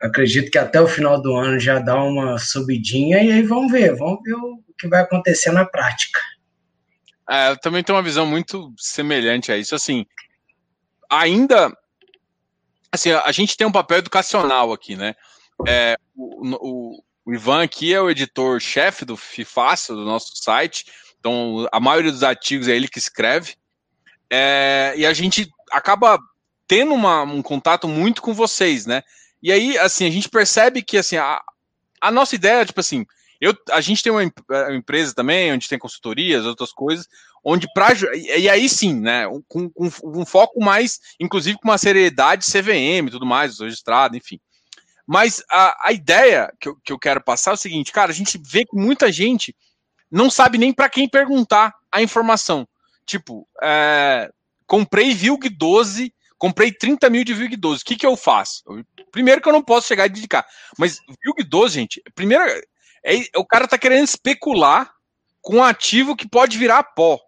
acredito que até o final do ano já dá uma subidinha e aí vamos ver, vamos ver o que vai acontecer na prática. É, eu também tenho uma visão muito semelhante a isso. Assim, ainda, assim, a gente tem um papel educacional aqui, né? É, o, o, o, Ivan aqui é o editor-chefe do FIFácil, do nosso site. Então, a maioria dos artigos é ele que escreve. É, e a gente acaba tendo uma, um contato muito com vocês, né? E aí, assim, a gente percebe que, assim, a, a nossa ideia, tipo assim, eu, a gente tem uma é, empresa também, onde tem consultorias, outras coisas, onde para e aí sim, né, com, com, um foco mais, inclusive com uma seriedade CVM e tudo mais, registrado, enfim. Mas a, a ideia que eu, que eu quero passar é o seguinte, cara, a gente vê que muita gente não sabe nem para quem perguntar a informação. Tipo, é, comprei VILG 12 Comprei 30 mil de VIG 12. O que, que eu faço? Primeiro que eu não posso chegar e dedicar. Mas VIG 12, gente, primeiro, é, o cara tá querendo especular com um ativo que pode virar pó.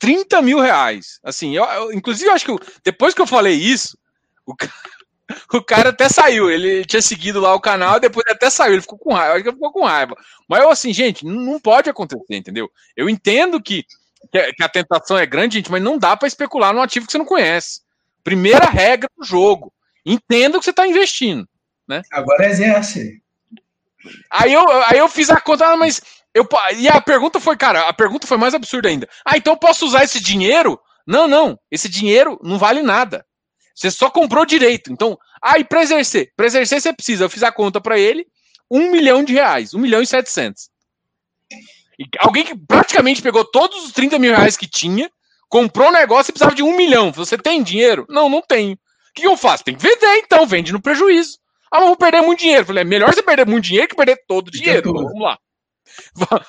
30 mil reais. Assim, eu, eu inclusive, eu acho que eu, depois que eu falei isso, o cara, (laughs) o cara até saiu. Ele tinha seguido lá o canal, depois até saiu. Ele ficou com raiva. Acho que ele ficou com raiva. Mas eu, assim, gente, não pode acontecer, entendeu? Eu entendo que, que a tentação é grande, gente, mas não dá para especular num ativo que você não conhece. Primeira regra do jogo. Entenda o que você está investindo. Né? Agora exerce. Aí eu, aí eu fiz a conta, ah, mas eu, e a pergunta foi, cara, a pergunta foi mais absurda ainda. Ah, então eu posso usar esse dinheiro? Não, não. Esse dinheiro não vale nada. Você só comprou direito. Então, ah, e para exercer? Para exercer você precisa. Eu fiz a conta para ele, um milhão de reais, um milhão e setecentos. Alguém que praticamente pegou todos os 30 mil reais que tinha Comprou um negócio e precisava de um milhão. Você tem dinheiro? Não, não tenho. O que eu faço? Tem que vender, então. Vende no prejuízo. Ah, mas vou perder muito dinheiro. Falei, é melhor você perder muito dinheiro que perder todo o dinheiro. Então, vamos lá.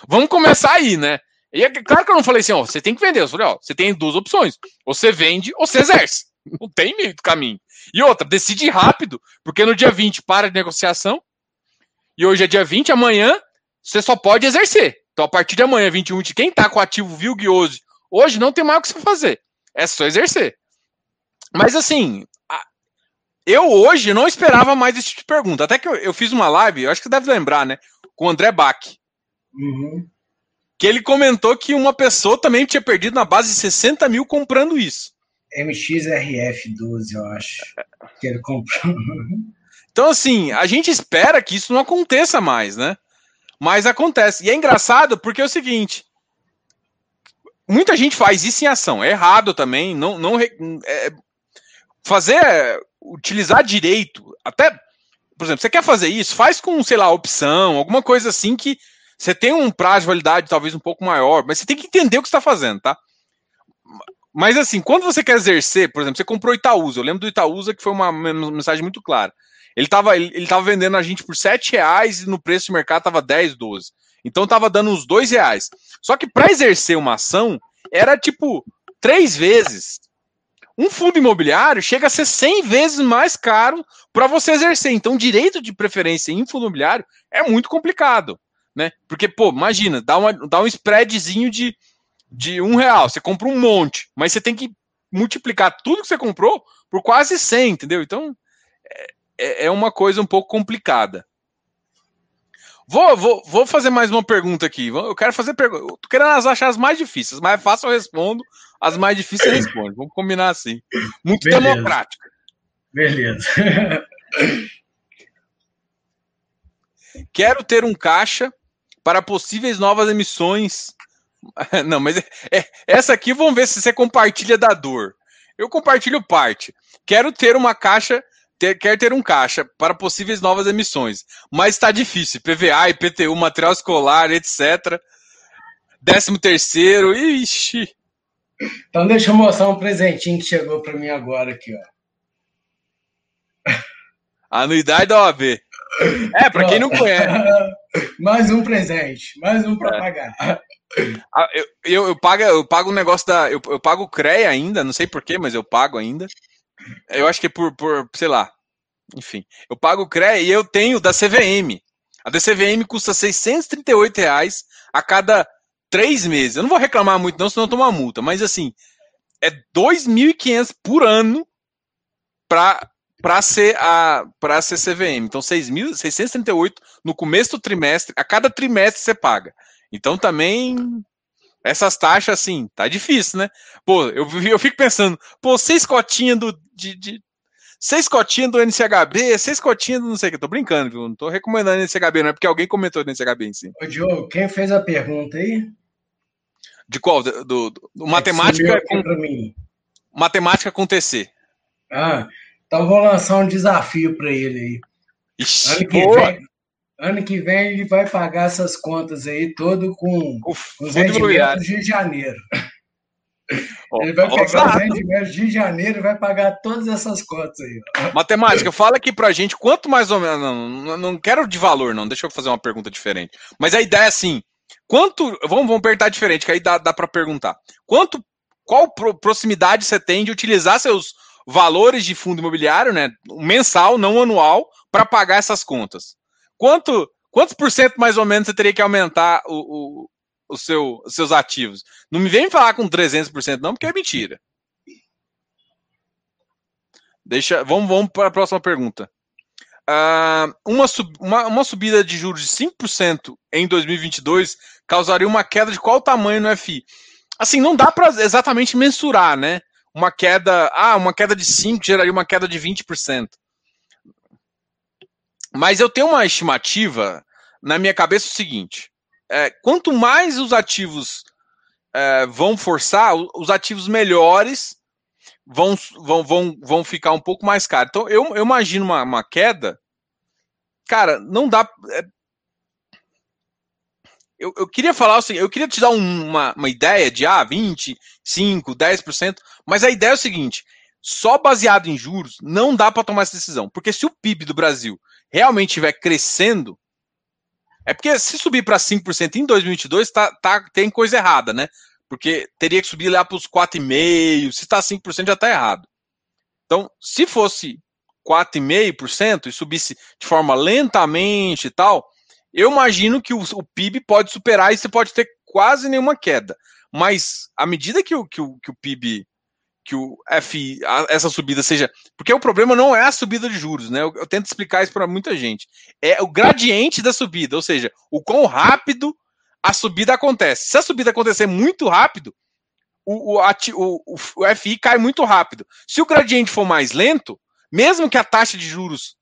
vamos começar aí, né? E é claro que eu não falei assim, ó, você tem que vender. Eu falei, ó, você tem duas opções. Ou você vende ou você exerce. Não tem meio do caminho. E outra, decide rápido, porque no dia 20 para de negociação. E hoje é dia 20, amanhã você só pode exercer. Então, a partir de amanhã, 21, de quem tá com ativo Vilguiose Hoje não tem mais o que você fazer. É só exercer. Mas assim, eu hoje não esperava mais esse tipo de pergunta. Até que eu, eu fiz uma live, eu acho que você deve lembrar, né? Com o André Bach. Uhum. Que ele comentou que uma pessoa também tinha perdido na base de 60 mil comprando isso. MXRF12, eu acho. Que ele comprou. Então, assim, a gente espera que isso não aconteça mais, né? Mas acontece. E é engraçado porque é o seguinte: muita gente faz isso em ação. É errado também. Não, não é, fazer, utilizar direito. Até, por exemplo, você quer fazer isso? Faz com, sei lá, opção, alguma coisa assim que você tem um prazo de validade talvez um pouco maior, mas você tem que entender o que está fazendo, tá? Mas assim, quando você quer exercer, por exemplo, você comprou Itaúsa, eu lembro do Itaúsa que foi uma mensagem muito clara. Ele estava ele, ele vendendo a gente por 7 reais e no preço de mercado estava 10, 12. Então tava dando uns dois reais. Só que para exercer uma ação era tipo três vezes. Um fundo imobiliário chega a ser 100 vezes mais caro para você exercer. Então, direito de preferência em fundo imobiliário é muito complicado, né? Porque, pô, imagina, dá, uma, dá um spreadzinho de, de um real. Você compra um monte, mas você tem que multiplicar tudo que você comprou por quase 100, entendeu? Então, é, é uma coisa um pouco complicada. Vou, vou, vou fazer mais uma pergunta aqui. Eu quero fazer pergunta. Tô querendo achar as mais difíceis. As mais fáceis eu respondo, as mais difíceis eu respondo. Vamos combinar assim. Muito Beleza. democrático. Beleza. (laughs) Quero ter um caixa para possíveis novas emissões. (laughs) Não, mas é, é, essa aqui vamos ver se você compartilha da dor. Eu compartilho parte. Quero ter uma caixa ter, quer ter um caixa para possíveis novas emissões, mas está difícil. PVA, IPTU, material escolar, etc. Décimo terceiro, ixi. Então deixa eu mostrar um presentinho que chegou para mim agora aqui, ó. (laughs) Anuidade da OAB. É, para quem não conhece. (laughs) mais um presente, mais um para é. pagar. Ah, eu, eu, pago, eu pago um negócio da. Eu, eu pago o CREA ainda, não sei porquê, mas eu pago ainda. Eu acho que é por, por, sei lá. Enfim, eu pago o CREA e eu tenho da CVM. A da CVM custa 638 reais a cada três meses. Eu não vou reclamar muito, não, senão eu tomo uma multa. Mas assim, é 2.500 por ano para para ser a para ser CVM. Então 6.638 no começo do trimestre, a cada trimestre você paga. Então também essas taxas assim, tá difícil, né? Pô, eu, eu fico pensando, pô, seis cotinhas do de, de seis cotinhas do NCHB, seis cotinhas do não sei o que, tô brincando, viu? Não tô recomendando NCHB, não é porque alguém comentou do NCHB em si. Ô, Diogo, quem fez a pergunta aí? De qual? Do, do, do matemática com, matemática com TC. Ah, então vou lançar um desafio para ele aí. Ixi, ano, que vem, ano que vem ele vai pagar essas contas aí todo com, Uf, os rendimentos de janeiro. Ele vai pegar Exato. os rendimentos de janeiro e vai pagar todas essas contas aí. Matemática, fala aqui pra gente quanto mais ou menos. Não, não quero de valor, não. Deixa eu fazer uma pergunta diferente. Mas a ideia é assim: quanto. Vamos, vamos apertar diferente, que aí dá, dá para perguntar. Quanto. Qual proximidade você tem de utilizar seus valores de fundo imobiliário, né, mensal, não anual, para pagar essas contas. Quanto, quantos por cento mais ou menos você teria que aumentar o, o, o seu, os seus ativos? Não me vem falar com 300% não, porque é mentira. Deixa, vamos, vamos para a próxima pergunta. Uh, uma, sub, uma, uma, subida de juros de 5% em 2022 causaria uma queda de qual tamanho no FI? Assim, não dá para exatamente mensurar, né? uma queda, ah, uma queda de 5 geraria uma queda de 20%. Mas eu tenho uma estimativa na minha cabeça o seguinte: é, quanto mais os ativos é, vão forçar, os ativos melhores vão, vão, vão, vão ficar um pouco mais caros. Então eu, eu imagino uma, uma queda, cara, não dá. É, eu, eu queria falar assim, eu queria te dar uma, uma ideia de ah, 25, 10%, mas a ideia é o seguinte: só baseado em juros não dá para tomar essa decisão. Porque se o PIB do Brasil realmente estiver crescendo, é porque se subir para 5% em 2022, tá, tá, tem coisa errada, né? Porque teria que subir lá para os 4,5%, se está 5% já está errado. Então, se fosse 4,5% e subisse de forma lentamente e tal, eu imagino que o, o, PIB pode superar e você pode ter quase nenhuma queda. Mas à medida que o, que o, que o PIB, que o FI, essa subida seja. Porque o problema não é a subida de juros, né? Eu, eu tento explicar isso para muita gente. É o gradiente da subida, ou seja, o quão rápido a subida acontece. Se a subida acontecer muito rápido, o, o, o, o FI cai muito rápido. Se o gradiente for mais lento, mesmo que a taxa de juros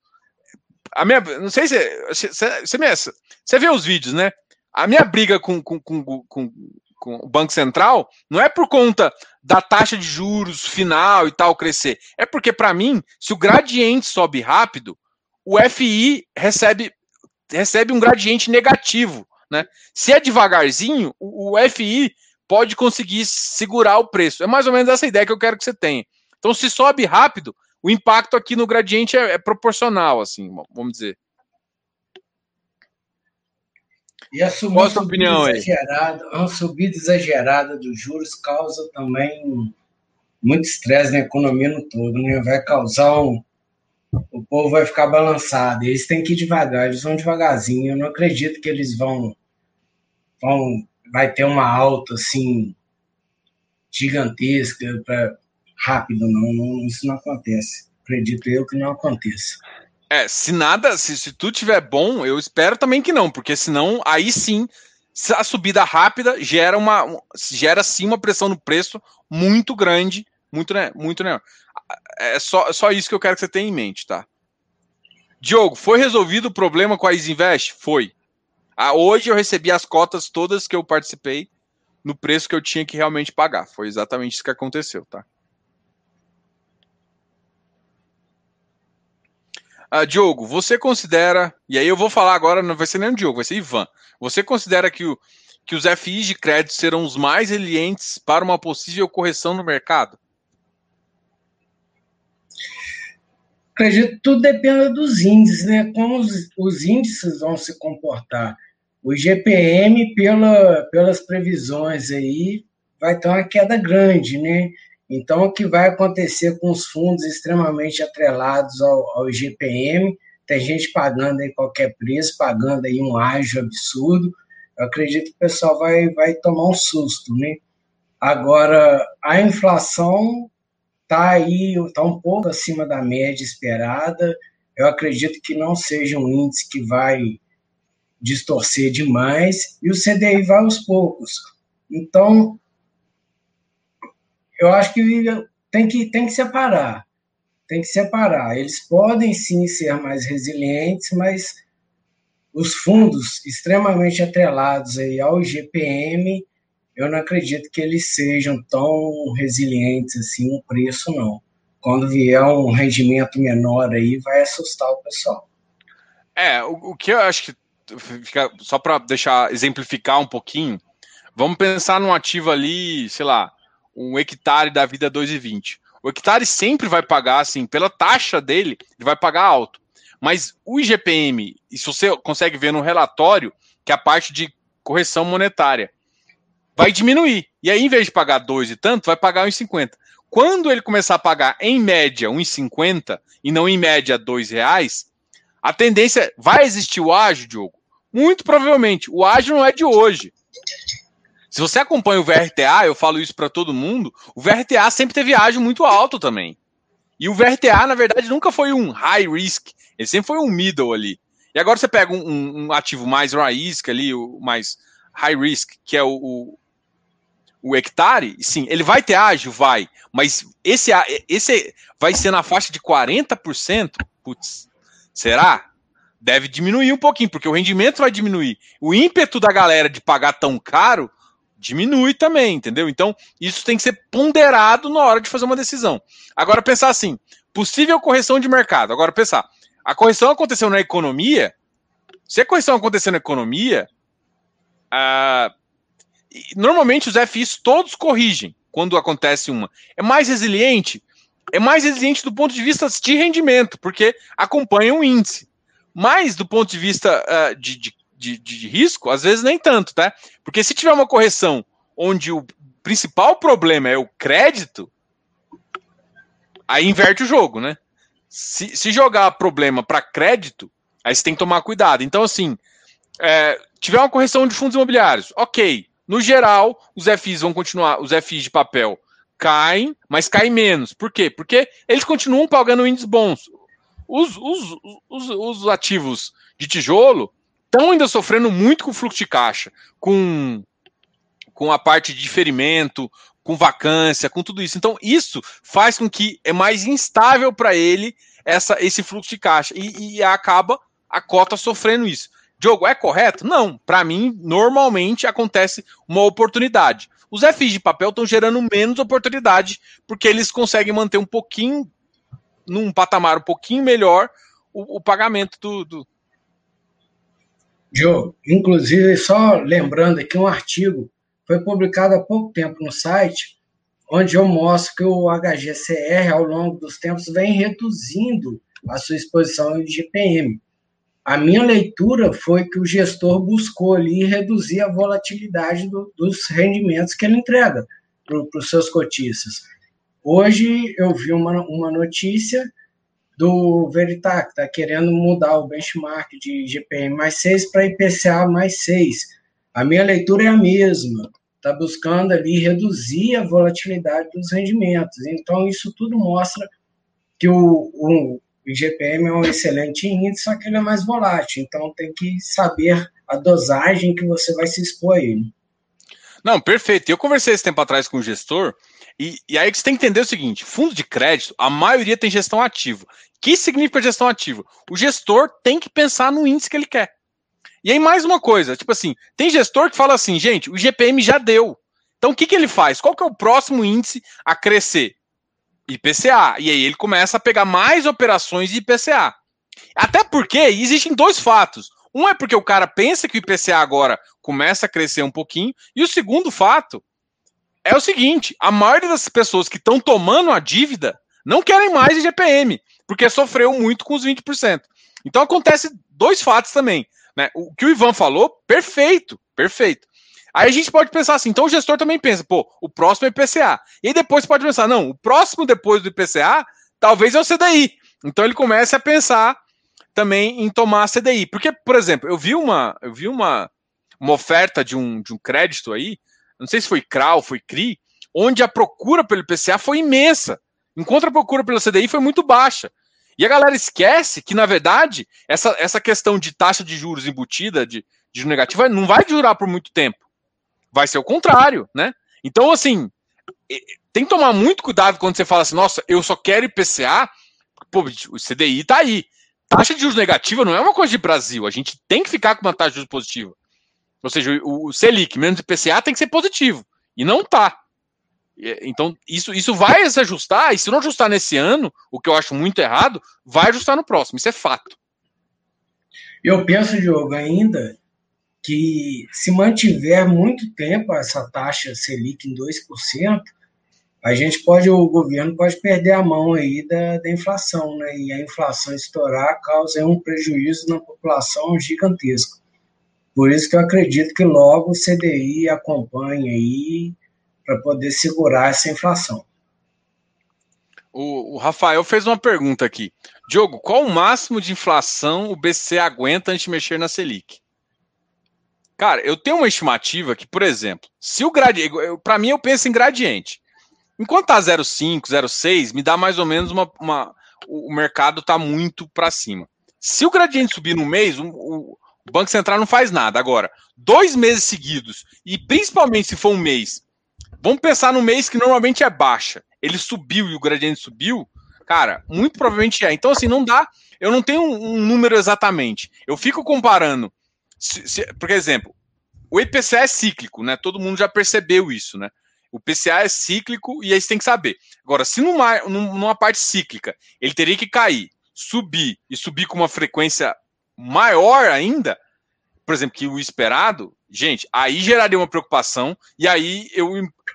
a minha, não sei se você, você, você vê os vídeos, né? A minha briga com, com, com, com, com o Banco Central não é por conta da taxa de juros final e tal crescer. É porque, para mim, se o gradiente sobe rápido, o FI recebe, recebe um gradiente negativo. Né? Se é devagarzinho, o, o FI pode conseguir segurar o preço. É mais ou menos essa ideia que eu quero que você tenha. Então, se sobe rápido, o impacto aqui no gradiente é, é proporcional, assim, vamos dizer. E a subida, Qual a sua opinião exagerada, aí? uma subida exagerada dos juros causa também muito estresse na economia no todo, né? Vai causar um. O povo vai ficar balançado. Eles têm que ir devagar, eles vão devagarzinho. Eu não acredito que eles vão. vão vai ter uma alta assim gigantesca para rápido, não, não, isso não acontece. Acredito eu que não aconteça. É, se nada, se, se tu tiver bom, eu espero também que não, porque senão aí sim a subida rápida gera uma gera sim uma pressão no preço muito grande, muito né, muito né. É só, é só isso que eu quero que você tenha em mente, tá? Diogo, foi resolvido o problema com a Isinvest? Foi. Ah, hoje eu recebi as cotas todas que eu participei no preço que eu tinha que realmente pagar. Foi exatamente isso que aconteceu, tá? Uh, Diogo, você considera, e aí eu vou falar agora, não vai ser nem o Diogo, vai ser Ivan. Você considera que, o, que os FIs de crédito serão os mais resilientes para uma possível correção no mercado? Acredito que tudo depende dos índices, né? Como os, os índices vão se comportar. O GPM, pela, pelas previsões aí, vai ter uma queda grande, né? Então, o que vai acontecer com os fundos extremamente atrelados ao, ao GPM? Tem gente pagando aí qualquer preço, pagando aí um ágio absurdo. Eu acredito que o pessoal vai, vai tomar um susto, né? Agora, a inflação está aí, está um pouco acima da média esperada. Eu acredito que não seja um índice que vai distorcer demais, e o CDI vai aos poucos. Então, eu acho que tem que, tem que separar. Tem que separar. Eles podem sim ser mais resilientes, mas os fundos extremamente atrelados aí ao GPM, eu não acredito que eles sejam tão resilientes assim no preço, não. Quando vier um rendimento menor aí, vai assustar o pessoal. É, o, o que eu acho que fica só para deixar exemplificar um pouquinho, vamos pensar num ativo ali, sei lá, um hectare da vida 2,20. O hectare sempre vai pagar, assim, pela taxa dele, ele vai pagar alto. Mas o IGPM, se você consegue ver no relatório, que é a parte de correção monetária, vai diminuir. E aí, em vez de pagar 2 e tanto, vai pagar 1,50. Quando ele começar a pagar, em média, 1,50 e não em média R$ reais, a tendência vai existir o ágio, Diogo? Muito provavelmente. O ágio não é de hoje. Se você acompanha o VRTA, eu falo isso para todo mundo, o VRTA sempre teve ágio muito alto também. E o VRTA, na verdade, nunca foi um high risk, ele sempre foi um middle ali. E agora você pega um, um, um ativo mais risk ali, o mais high risk, que é o, o, o, hectare, sim, ele vai ter ágio? Vai. Mas esse, esse vai ser na faixa de 40%? Putz, será? Deve diminuir um pouquinho, porque o rendimento vai diminuir. O ímpeto da galera de pagar tão caro diminui também, entendeu? Então, isso tem que ser ponderado na hora de fazer uma decisão. Agora, pensar assim: possível correção de mercado. Agora, pensar, a correção aconteceu na economia. Se a correção acontecer na economia, ah, normalmente os FIs todos corrigem quando acontece uma. É mais resiliente? É mais resiliente do ponto de vista de rendimento, porque acompanha um índice. Mas do ponto de vista uh, de, de de, de, risco, às vezes nem tanto, tá? Porque se tiver uma correção onde o principal problema é o crédito, aí inverte o jogo, né? Se, se jogar problema para crédito, aí você tem que tomar cuidado. Então, assim, é, tiver uma correção de fundos imobiliários, ok. No geral, os FIs vão continuar, os FIs de papel caem, mas caem menos. Por quê? Porque eles continuam pagando índices bons. Os, os, os, os ativos de tijolo, estão ainda sofrendo muito com fluxo de caixa, com, com a parte de diferimento, com vacância, com tudo isso. Então, isso faz com que é mais instável para ele essa, esse fluxo de caixa e, e, acaba a cota sofrendo isso. Diogo, é correto? Não. Para mim, normalmente acontece uma oportunidade. Os FIs de papel estão gerando menos oportunidade porque eles conseguem manter um pouquinho, num patamar um pouquinho melhor, o, o pagamento do, do, Joe, inclusive, só lembrando aqui um artigo, foi publicado há pouco tempo no site, onde eu mostro que o HGCR, ao longo dos tempos, vem reduzindo a sua exposição em GPM. A minha leitura foi que o gestor buscou ali reduzir a volatilidade do, dos rendimentos que ele entrega para os seus cotistas. Hoje eu vi uma, uma notícia do Veritac, está querendo mudar o benchmark de GPM mais 6 para IPCA mais 6. A minha leitura é a mesma, está buscando ali reduzir a volatilidade dos rendimentos. Então, isso tudo mostra que o, o IGPM é um excelente índice, só que ele é mais volátil. Então, tem que saber a dosagem que você vai se expor a ele. Não, perfeito. Eu conversei esse tempo atrás com o gestor, e, e aí você tem que entender o seguinte: fundo de crédito, a maioria tem gestão ativa que significa gestão ativa? O gestor tem que pensar no índice que ele quer. E aí, mais uma coisa, tipo assim, tem gestor que fala assim, gente, o GPM já deu. Então, o que, que ele faz? Qual que é o próximo índice a crescer? IPCA. E aí ele começa a pegar mais operações de IPCA. Até porque existem dois fatos. Um é porque o cara pensa que o IPCA agora começa a crescer um pouquinho, e o segundo fato é o seguinte: a maioria das pessoas que estão tomando a dívida não querem mais IGPM, porque sofreu muito com os 20%. Então acontece dois fatos também. Né? O que o Ivan falou, perfeito, perfeito. Aí a gente pode pensar assim, então o gestor também pensa, pô, o próximo é IPCA. E aí depois pode pensar, não, o próximo depois do IPCA talvez é o CDI. Então ele começa a pensar também em tomar a CDI. Porque, por exemplo, eu vi uma, eu vi uma, uma oferta de um, de um crédito aí, não sei se foi CRAL, foi CRI, onde a procura pelo IPCA foi imensa, enquanto a procura pelo CDI foi muito baixa. E a galera esquece que, na verdade, essa, essa questão de taxa de juros embutida, de, de negativa, não vai durar por muito tempo. Vai ser o contrário, né? Então, assim, tem que tomar muito cuidado quando você fala assim, nossa, eu só quero IPCA, pô, o CDI tá aí. Taxa de juros negativa não é uma coisa de Brasil, a gente tem que ficar com uma taxa de juros positiva. Ou seja, o, Selic menos IPCA tem que ser positivo, e não tá. Então, isso, isso vai se ajustar, e se não ajustar nesse ano, o que eu acho muito errado, vai ajustar no próximo, isso é fato. Eu penso, Diogo, ainda que se mantiver muito tempo essa taxa Selic em 2%, a gente pode, o governo pode perder a mão aí da, da inflação, né? E a inflação estourar causa um prejuízo na população gigantesco. Por isso que eu acredito que logo o CDI acompanhe aí para poder segurar essa inflação. O, o, Rafael fez uma pergunta aqui. Diogo, qual o máximo de inflação o BC aguenta antes de mexer na Selic? Cara, eu tenho uma estimativa que, por exemplo, se o gradiente. Para mim, eu penso em gradiente. Enquanto tá 0,5, 0,6, me dá mais ou menos uma. uma o mercado tá muito para cima. Se o gradiente subir no mês, o, o, Banco Central não faz nada. Agora, dois meses seguidos, e principalmente se for um mês Vamos pensar no mês que normalmente é baixa. Ele subiu e o gradiente subiu. Cara, muito provavelmente é. Então, assim, não dá. Eu não tenho um, número exatamente. Eu fico comparando. Se, se, por exemplo, o IPCA é cíclico, né? Todo mundo já percebeu isso, né? O PCA é cíclico e aí você tem que saber. Agora, se numa, numa parte cíclica ele teria que cair, subir e subir com uma frequência maior ainda, por exemplo, que o esperado, gente, aí geraria uma preocupação e aí eu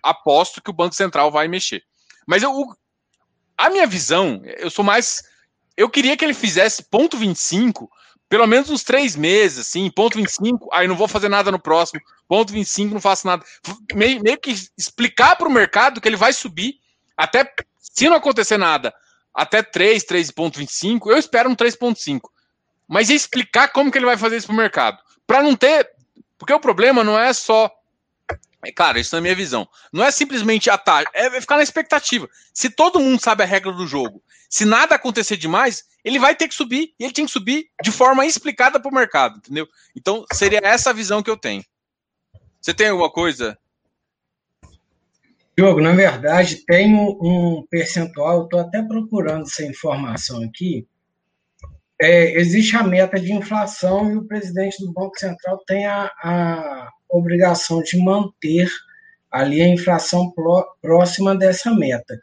aposto que o Banco Central vai mexer. Mas eu, a minha visão, eu sou mais. Eu queria que ele fizesse ponto 25, pelo menos uns três meses, assim, ponto 25, aí não vou fazer nada no próximo, ponto 25, não faço nada. Meio, meio que explicar para o mercado que ele vai subir, até se não acontecer nada, até 3, 3,25, eu espero um 3,5. Mas explicar como que ele vai fazer isso para o mercado. Para não ter. Porque o problema não é só é claro, isso é a minha visão. Não é simplesmente a taxa, é ficar na expectativa. Se todo mundo sabe a regra do jogo, se nada acontecer demais, ele vai ter que subir e ele tem que subir de forma explicada para o mercado, entendeu? Então seria essa a visão que eu tenho. Você tem alguma coisa? Diogo, na verdade, tem um percentual, estou até procurando essa informação aqui. É, existe a meta de inflação e o presidente do Banco Central tem a, a obrigação de manter ali a inflação próxima dessa meta.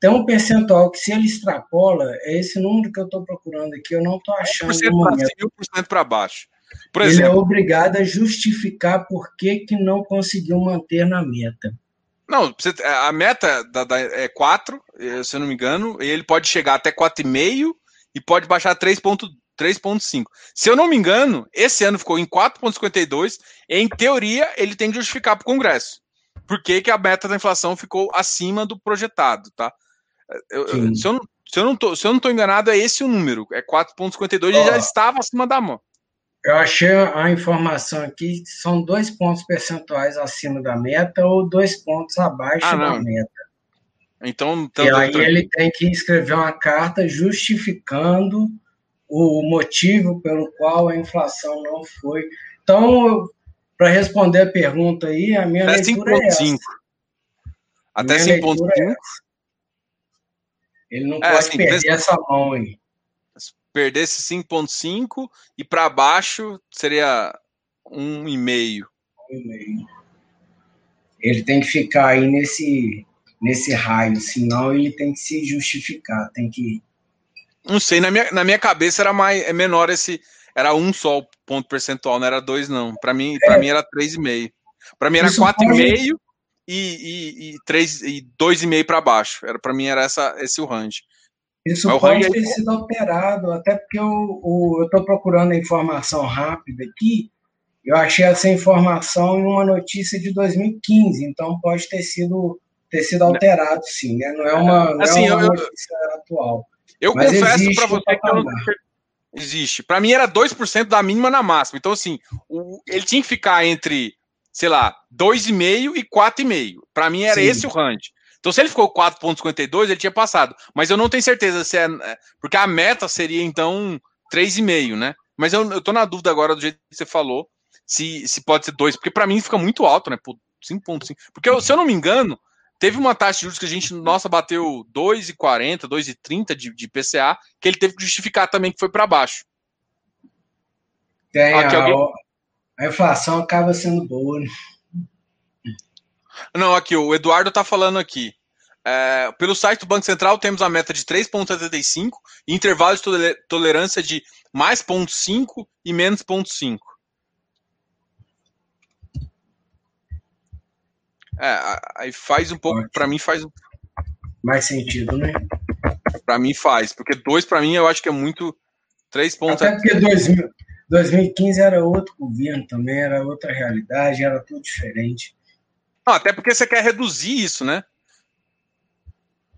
Tem um percentual que, se ele extrapola, é esse número que eu estou procurando aqui, eu não estou achando. 1% para cima, 1% para baixo. Por ele é obrigado a justificar por que, que não conseguiu manter na meta. Não, a meta da, da, é 4, eh, se eu não me engano, e ele pode chegar até 4,5 e pode baixar 3,2 3,5. Se eu não me engano, esse ano ficou em 4,52. Em teoria, ele tem que justificar para o Congresso. Por que, que a meta da inflação ficou acima do projetado, tá? Eu, eu, se, eu não, se, eu não tô, se eu não estou enganado, é esse o número. É 4,52 e já estava acima da mão. Eu achei a informação aqui, são dois pontos percentuais acima da meta ou dois pontos abaixo ah, da meta. Então, então, e aí ele tem que escrever uma carta justificando o motivo pelo qual a inflação não foi. Então, para responder a pergunta aí, a minha Até leitura 5. é. Até 5.5? É Ele não é, pode assim, perder essa mão aí. Perdesse 5.5 e para baixo seria 1,5. 1,5. Ele tem que ficar aí nesse, nesse raio, senão ele tem que se justificar, tem que Não sei, na minha, na minha cabeça era mais, é menor esse. Era um só o ponto percentual, não era dois, não. Para mim, é. mim era 3,5. Para mim era 4,5 pode... e, e, e, 3, e 2,5 para baixo. Era, para mim era essa, esse o range. Isso Mas pode ter sido alterado, até porque eu estou procurando a informação rápida aqui. Eu achei essa informação em uma notícia de 2015, então pode ter sido, ter sido alterado, sim, né? Não é uma, não é assim, é uma eu, notícia atual. Eu Mas confesso para você que eu não, existe. Para mim era 2% da mínima na máxima. Então, assim, o, ele tinha que ficar entre, sei lá, 2,5% e 4,5%. Para mim era Sim. esse o range. Então, se ele ficou 4,52, ele tinha passado. Mas eu não tenho certeza se é. é porque a meta seria, então, 3,5, né? Mas eu, eu tô na dúvida agora do jeito que você falou, se, se pode ser 2, porque para mim fica muito alto, né? 5,5. Porque, eu, se eu não me engano, Teve uma taxa de juros que a gente, nossa, bateu 2,40, 2,30 de, de PCA, que ele teve que justificar também que foi para baixo. Tem, aqui, a, alguém... a inflação acaba sendo boa, né? Não, aqui, o Eduardo está falando aqui. É, pelo site do Banco Central, temos a meta de 3,75 e intervalo de tolerância de mais 0,5 e menos 0,5. É, aí faz um pouco, para mim faz mais sentido, né? Para mim faz, porque dois para mim eu acho que é muito três pontos. Até porque 2000, 2015 era outro governo também, era outra realidade, era tudo diferente. Não, até porque você quer reduzir isso, né?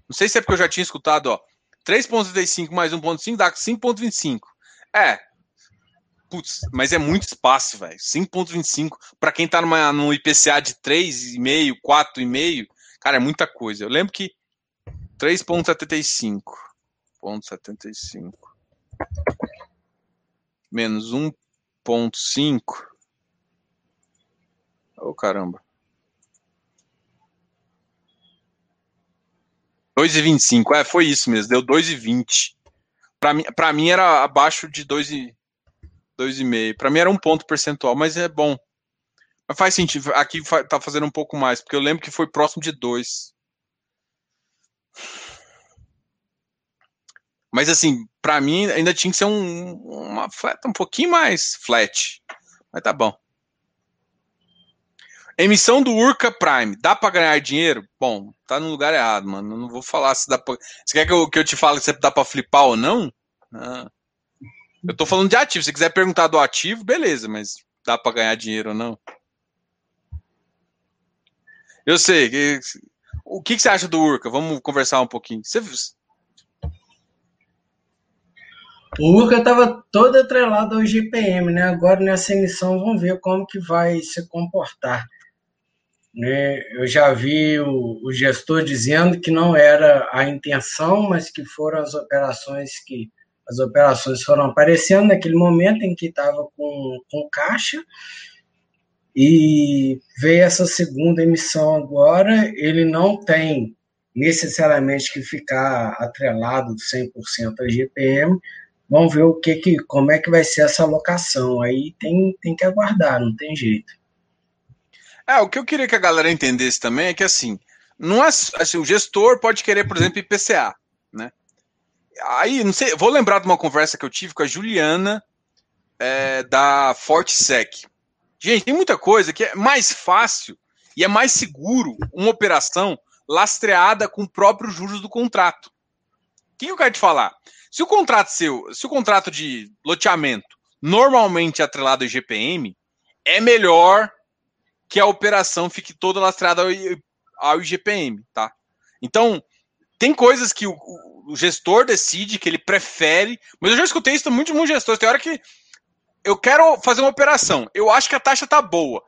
Não sei se é porque eu já tinha escutado, ó. 3.35 mais 1.5 dá 5.25. É, Putz, mas é muito espaço, velho. 5,25 para quem tá numa, no IPCA de 3,5, 4,5, cara, é muita coisa. Eu lembro que 3,75. 0,75 menos 1,5. Ô oh, caramba. 2,25. É, foi isso mesmo. Deu 2,20. Para mim, para mim era abaixo de 2,20. 2,5. Para mim era um ponto percentual, mas é bom. Mas faz sentido. Aqui tá fazendo um pouco mais, porque eu lembro que foi próximo de 2. Mas assim, para mim ainda tinha que ser um, uma flat um pouquinho mais flat. Mas tá bom. Emissão do Urca Prime, dá para ganhar dinheiro? Bom, tá no lugar errado, mano. Não vou falar se dá pra. Você quer que eu, que eu te fale se dá para flipar ou não? Ah. Eu tô falando de ativo. Se quiser perguntar do ativo, beleza, mas dá para ganhar dinheiro ou não? Eu sei. O que, que você acha do Urca? Vamos conversar um pouquinho. Você... O Urca estava todo atrelado ao GPM, né? Agora nessa emissão vamos ver como que vai se comportar. Né? Eu já vi o, o gestor dizendo que não era a intenção, mas que foram as operações que as operações foram aparecendo naquele momento em que estava com, com caixa e veio essa segunda emissão agora. Ele não tem necessariamente que ficar atrelado 100% a GPM. Vamos ver o que, que como é que vai ser essa alocação. Aí tem, tem que aguardar, não tem jeito. É, o que eu queria que a galera entendesse também é que assim, não é assim, o gestor pode querer, por exemplo, IPCA? Aí, não sei, vou lembrar de uma conversa que eu tive com a Juliana é, da FortSec. Gente, tem muita coisa que é mais fácil e é mais seguro uma operação lastreada com o próprio juros do contrato. O que eu quero te falar? Se o contrato seu, se o contrato de loteamento normalmente é atrelado ao IGPM, é melhor que a operação fique toda lastreada ao, ao IGPM, tá? Então, tem coisas que o, o gestor decide que ele prefere. Mas eu já escutei isso muito de muitos gestores. Tem hora que eu quero fazer uma operação, eu acho que a taxa tá boa.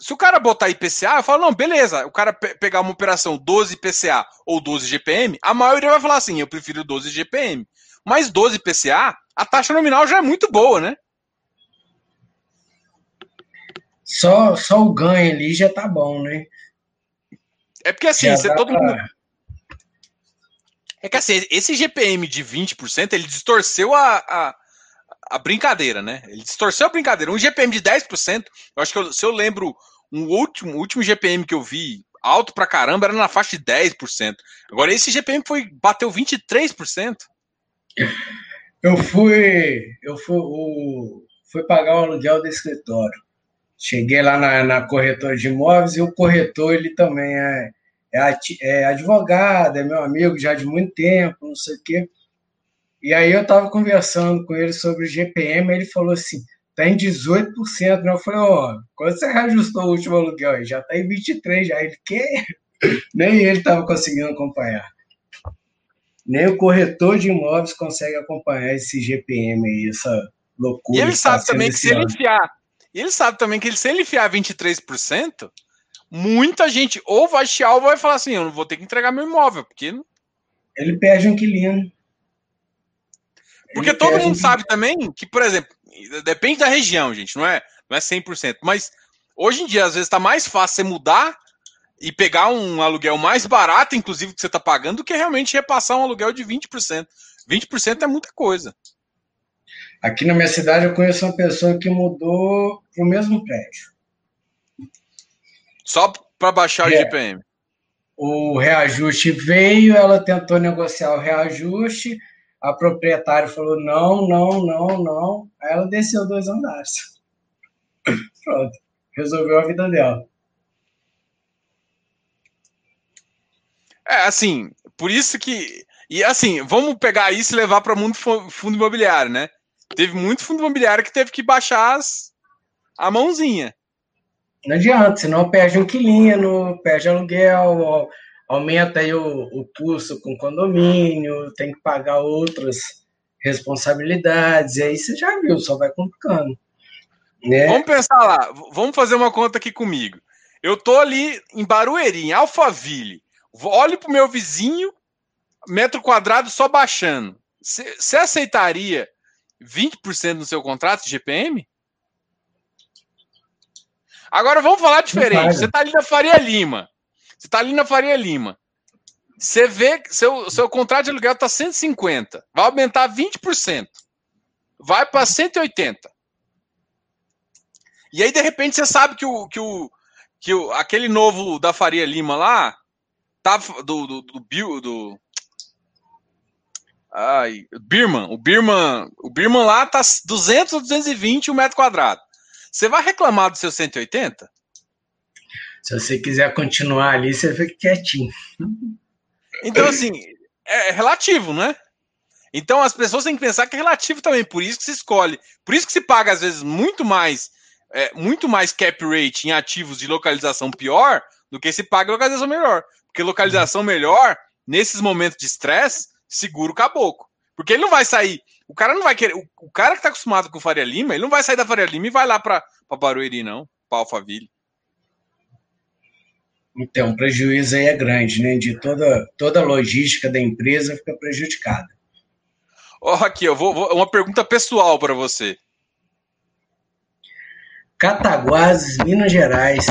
Se o cara botar IPCA, eu falo, não, beleza. O cara pe pegar uma operação 12 IPCA ou 12 GPM, a maioria vai falar assim, eu prefiro 12 GPM. Mas 12 IPCA, a taxa nominal já é muito boa, né? Só, só o ganho ali já tá bom, né? É porque assim, você todo pra... mundo é que assim, esse GPM de 20%, ele distorceu a, a, a, brincadeira, né? Ele distorceu a brincadeira. Um GPM de 10%, eu acho que eu, se eu lembro, um último, último GPM que eu vi alto pra caramba era na faixa de 10%. Agora esse GPM foi bateu 23%. Eu fui, eu fui, o, fui pagar o aluguel do escritório. Cheguei lá na, na corretora de imóveis e o corretor ele também é, é, é advogado, é meu amigo já de muito tempo, não sei o quê. E aí eu estava conversando com ele sobre o GPM, ele falou assim, tá em 18%, né? Eu falei, ó, oh, quando você reajustou o último aluguel? Ele já tá em 23%, já. Ele, quê? (laughs) Nem ele estava conseguindo acompanhar. Nem o corretor de imóveis consegue acompanhar esse GPM aí, essa loucura. E ele sabe tá também que se ele enfiar, ele sabe também que se ele enfiar 23%, muita gente ou vai chiar ou vai falar assim, eu não vou ter que entregar meu imóvel, porque... Ele perde um inquilino. Porque todo mundo sabe também que, por exemplo, depende da região, gente, não é, não é 100%, mas hoje em dia, às vezes, está mais fácil você mudar e pegar um aluguel mais barato, inclusive, que você está pagando, do que realmente repassar um aluguel de 20%. 20% é muita coisa. Aqui na minha cidade, eu conheço uma pessoa que mudou para o mesmo prédio. Só para baixar o GPM. O reajuste veio, ela tentou negociar o reajuste, a proprietária falou não, não, não, não. Aí ela desceu dois andares. (laughs) Pronto, resolveu a vida dela. É, assim, por isso que. E assim, vamos pegar isso e levar para o mundo fundo imobiliário, né? Teve muito fundo imobiliário que teve que baixar as, a mãozinha. Não adianta, senão perde um perde aluguel, aumenta aí o, o custo com condomínio, tem que pagar outras responsabilidades, e aí você já viu, só vai complicando. Né? Vamos pensar lá, vamos fazer uma conta aqui comigo. Eu tô ali em Barueri, em Alphaville. Olho pro meu vizinho, metro quadrado só baixando. Você aceitaria 20% no seu contrato de GPM? Agora vamos falar diferente. Você tá ali na Faria Lima. Você está ali na Faria Lima. Você vê que seu, seu contrato de aluguel está 150. Vai aumentar 20%. Vai para 180. E aí, de repente, você sabe que o, que o, que o aquele novo da Faria Lima lá, tá, do, do, do, do, do Ai, Birman, o Birman, o Birman lá tá 200 ou 220 o um metro quadrado. Você vai reclamar do seu 180? Se você quiser continuar ali, você fica quietinho. Então, assim, é relativo, né? Então as pessoas têm que pensar que é relativo também, por isso que se escolhe, por isso que se paga às vezes muito mais, é, muito mais cap rate em ativos de localização pior do que se paga localização melhor. Porque localização melhor, nesses momentos de estresse, segura o caboclo. Porque ele não vai sair, o cara não vai querer, o, o cara que tá acostumado com o Faria Lima, ele não vai sair da Faria Lima e vai lá para Barueri, não, para Alphaville. Então, o prejuízo aí é grande, né? De toda, toda a logística da empresa fica prejudicada. Ó, oh, aqui, eu vou, vou, uma pergunta pessoal para você. Cataguases, Minas Gerais,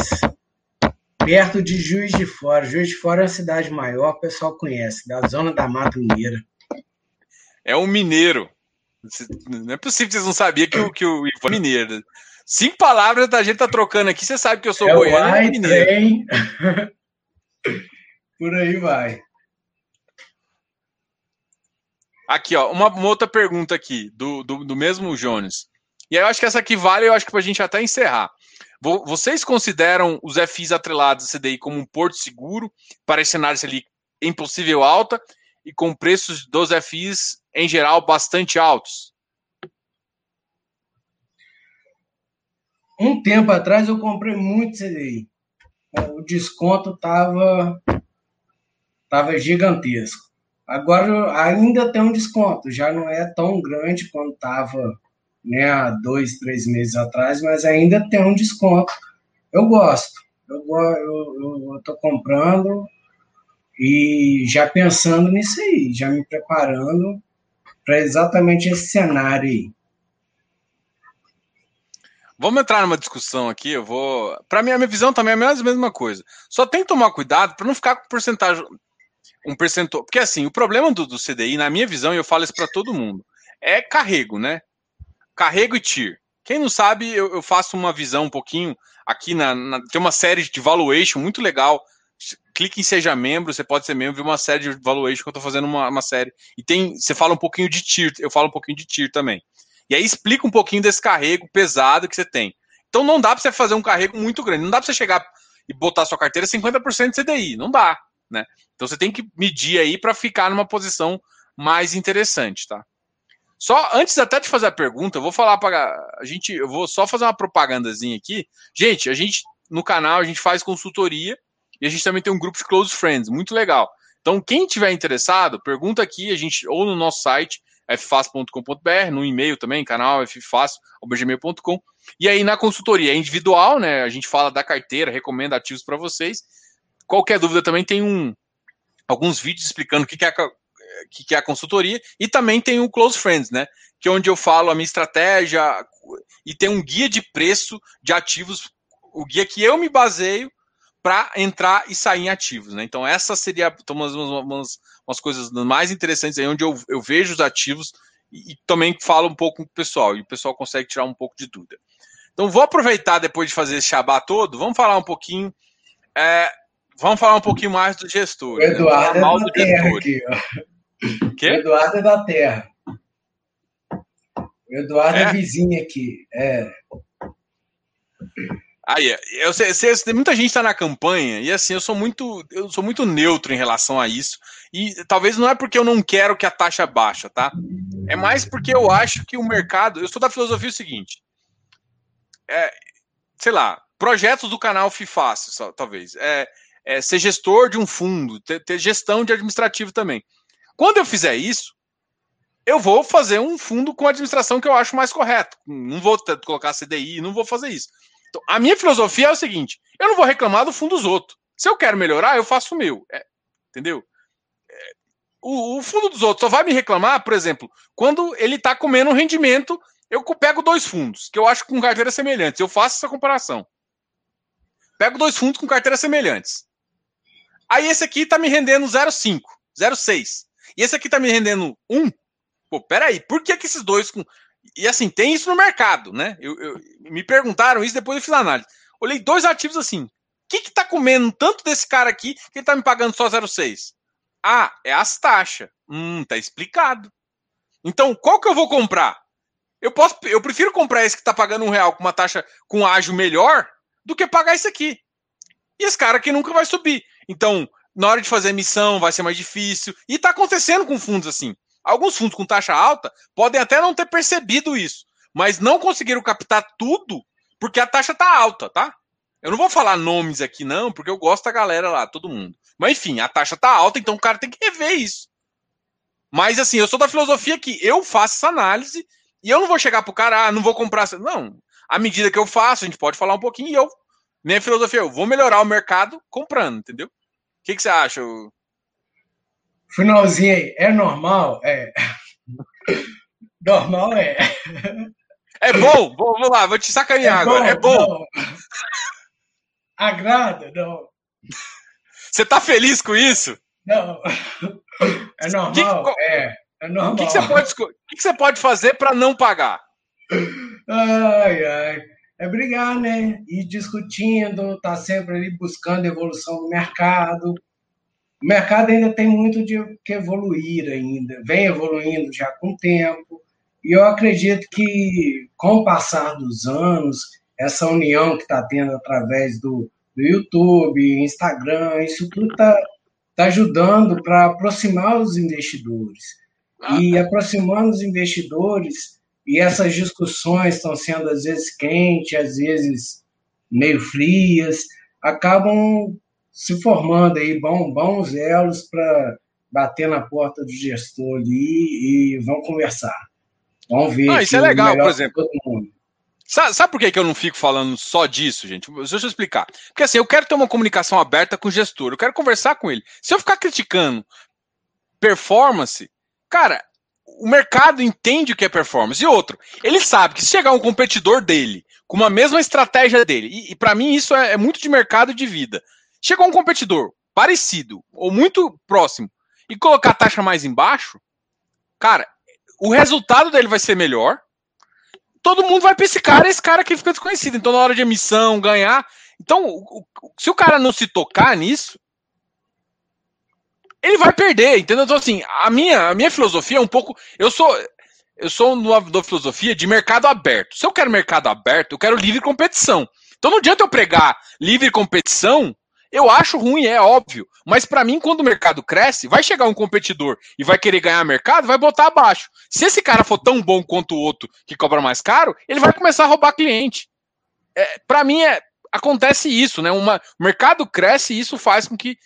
perto de Juiz de Fora. Juiz de Fora é uma cidade maior, o pessoal conhece, da zona da Mata Mineira. É um mineiro. Não é possível que vocês não sabiam que o, que o Ivan é mineiro. Cinco palavras a gente tá trocando aqui, você sabe que eu sou é goiano e mineiro. (laughs) Por aí vai. Aqui, ó, uma, uma, outra pergunta aqui, do, do, do, mesmo Jones. E aí eu acho que essa aqui vale, eu acho que pra gente até encerrar. Vocês consideram os FIs atrelados a CDI como um porto seguro para cenários ali em possível alta e com preços dos FIs em geral bastante altos? Um tempo atrás eu comprei muito CDI. O desconto estava tava gigantesco. Agora ainda tem um desconto, já não é tão grande quanto estava né, há dois, três meses atrás, mas ainda tem um desconto. Eu gosto, eu estou comprando e já pensando nisso aí, já me preparando para exatamente esse cenário aí. Vamos entrar numa discussão aqui. Eu vou. Para mim, a minha visão também é a mesma coisa. Só tem que tomar cuidado para não ficar com porcentagem. Um percentual. Porque assim, o problema do, do CDI, na minha visão, e eu falo isso para todo mundo, é carrego, né? Carrego e TIR. Quem não sabe, eu, eu faço uma visão um pouquinho aqui na, na, Tem uma série de valuation muito legal. Clica em Seja Membro, você pode ser membro de uma série de valuation que eu estou fazendo uma, uma, série. E tem, você fala um pouquinho de TIR, eu falo um pouquinho de TIR também. E aí explica um pouquinho desse carrego pesado que você tem. Então não dá para você fazer um carrego muito grande. Não dá para você chegar e botar sua carteira 50% de CDI. Não dá, né? Então você tem que medir aí para ficar numa posição mais interessante, tá? Só antes até de fazer a pergunta, eu vou falar para a gente, eu vou só fazer uma propagandazinha aqui. Gente, a gente no canal a gente faz consultoria e a gente também tem um grupo de close friends, muito legal. Então, quem tiver interessado, pergunta aqui, a gente ou no nosso site ffácil.com.br, no e-mail também, canal ffácil.gmail.com. E aí na consultoria é individual, né? A gente fala da carteira, recomenda ativos para vocês. Qualquer dúvida também tem um alguns vídeos explicando o que, que é a, que é a consultoria e também tem o Close Friends, né? Que é onde eu falo a minha estratégia e tem um guia de preço de ativos, o guia que eu me baseio para entrar e sair em ativos, né? Então essa seria umas, umas, umas coisas mais interessantes aí, onde eu, eu vejo os ativos e, e, também falo um pouco com o pessoal, e o pessoal consegue tirar um pouco de dúvida. Então vou aproveitar depois de fazer esse xabá todo, vamos falar um pouquinho, é, vamos falar um pouquinho mais do gestor. O né? Eduardo né? é da terra aqui? O Eduardo é da terra. O Eduardo é, é vizinho aqui, é. Aí, eu sei, sei, muita gente está na campanha e assim eu sou muito eu sou muito neutro em relação a isso e talvez não é porque eu não quero que a taxa baixa, tá? É mais porque eu acho que o mercado, eu sou da filosofia o seguinte, é, sei lá, projetos do canal só, talvez, é, é, ser gestor de um fundo, ter, ter gestão de administrativo também. Quando eu fizer isso, eu vou fazer um fundo com administração que eu acho mais correto. Não vou colocar CDI, não vou fazer isso. Então, a minha filosofia é o seguinte: eu não vou reclamar do fundo dos outros. Se eu quero melhorar, eu faço o meu. É, entendeu? É, o, o, fundo dos outros só vai me reclamar, por exemplo, quando ele está comendo um rendimento. Eu pego dois fundos, que eu acho com carteiras semelhantes. Eu faço essa comparação. Pego dois fundos com carteiras semelhantes. Aí esse aqui está me rendendo 0,5, 0,6. E esse aqui está me rendendo 1. Pô, peraí, por que, que esses dois com e assim, tem isso no mercado, né? Eu, eu, me perguntaram isso depois eu fiz a análise. Olhei dois ativos assim. O que que tá comendo tanto desse cara aqui que ele tá me pagando só 0,6? Ah, é as taxas. Hum, tá explicado. Então, qual que eu vou comprar? Eu posso, eu prefiro comprar esse que tá pagando um real com uma taxa com ágio melhor do que pagar esse aqui. E esse cara aqui nunca vai subir. Então, na hora de fazer emissão vai ser mais difícil. E tá acontecendo com fundos assim. Alguns fundos com taxa alta podem até não ter percebido isso, mas não conseguiram captar tudo porque a taxa tá alta, tá? Eu não vou falar nomes aqui, não, porque eu gosto da galera lá, todo mundo. Mas enfim, a taxa tá alta, então o cara tem que rever isso. Mas assim, eu sou da filosofia que eu faço essa análise e eu não vou chegar pro cara, ah, não vou comprar. Não. À medida que eu faço, a gente pode falar um pouquinho e eu. Minha filosofia, eu vou melhorar o mercado comprando, entendeu? O que, que você acha? Finalzinho aí, é normal? É. (laughs) Normal é. É bom? Vamos lá, vou te sacanear é agora. Bom, é bom. Não. Agrada? Não. Você tá feliz com isso? Não. É normal? Que, é. É normal. O que, que, você, pode, que, que você pode fazer para não pagar? Ai, ai. É brigar, né? Ir discutindo, tá sempre ali buscando evolução do mercado o mercado ainda tem muito de que evoluir ainda, vem evoluindo já com o tempo, e eu acredito que com o passar dos anos, essa união que está tendo através do, do YouTube, Instagram, isso tudo está tá ajudando para aproximar os investidores. E ah. aproximando os investidores, e essas discussões estão sendo às vezes quentes, às vezes meio frias, acabam se formando aí bons, bons elos para bater na porta do gestor ali e vão conversar. Vão ver. Ah, isso é legal, por exemplo. Sabe, sabe, por que, que eu não fico falando só disso, gente? Deixa eu explicar. Porque assim, eu quero ter uma comunicação aberta com o gestor, eu quero conversar com ele. Se eu ficar criticando performance, cara, o mercado entende o que é performance. E outro, ele sabe que se chegar um competidor dele com uma mesma estratégia dele, e, e para mim isso é, é muito de mercado de vida. Chegou um competidor parecido ou muito próximo e colocar a taxa mais embaixo, cara, o resultado dele vai ser melhor. Todo mundo vai para esse cara, esse cara que fica desconhecido. Então, na hora de emissão, ganhar. Então, se o cara não se tocar nisso, ele vai perder, entendeu? Então, assim, a minha, a minha filosofia é um pouco. Eu sou. Eu sou da filosofia de mercado aberto. Se eu quero mercado aberto, eu quero livre competição. Então não adianta eu pregar livre competição eu acho ruim, é óbvio. Mas para mim, quando o mercado cresce, vai chegar um competidor e vai querer ganhar mercado, vai botar abaixo. Se esse cara for tão bom quanto o outro que cobra mais caro, ele vai começar a roubar cliente. É, para mim, é, acontece isso, né? Uma, o mercado cresce e isso faz com que,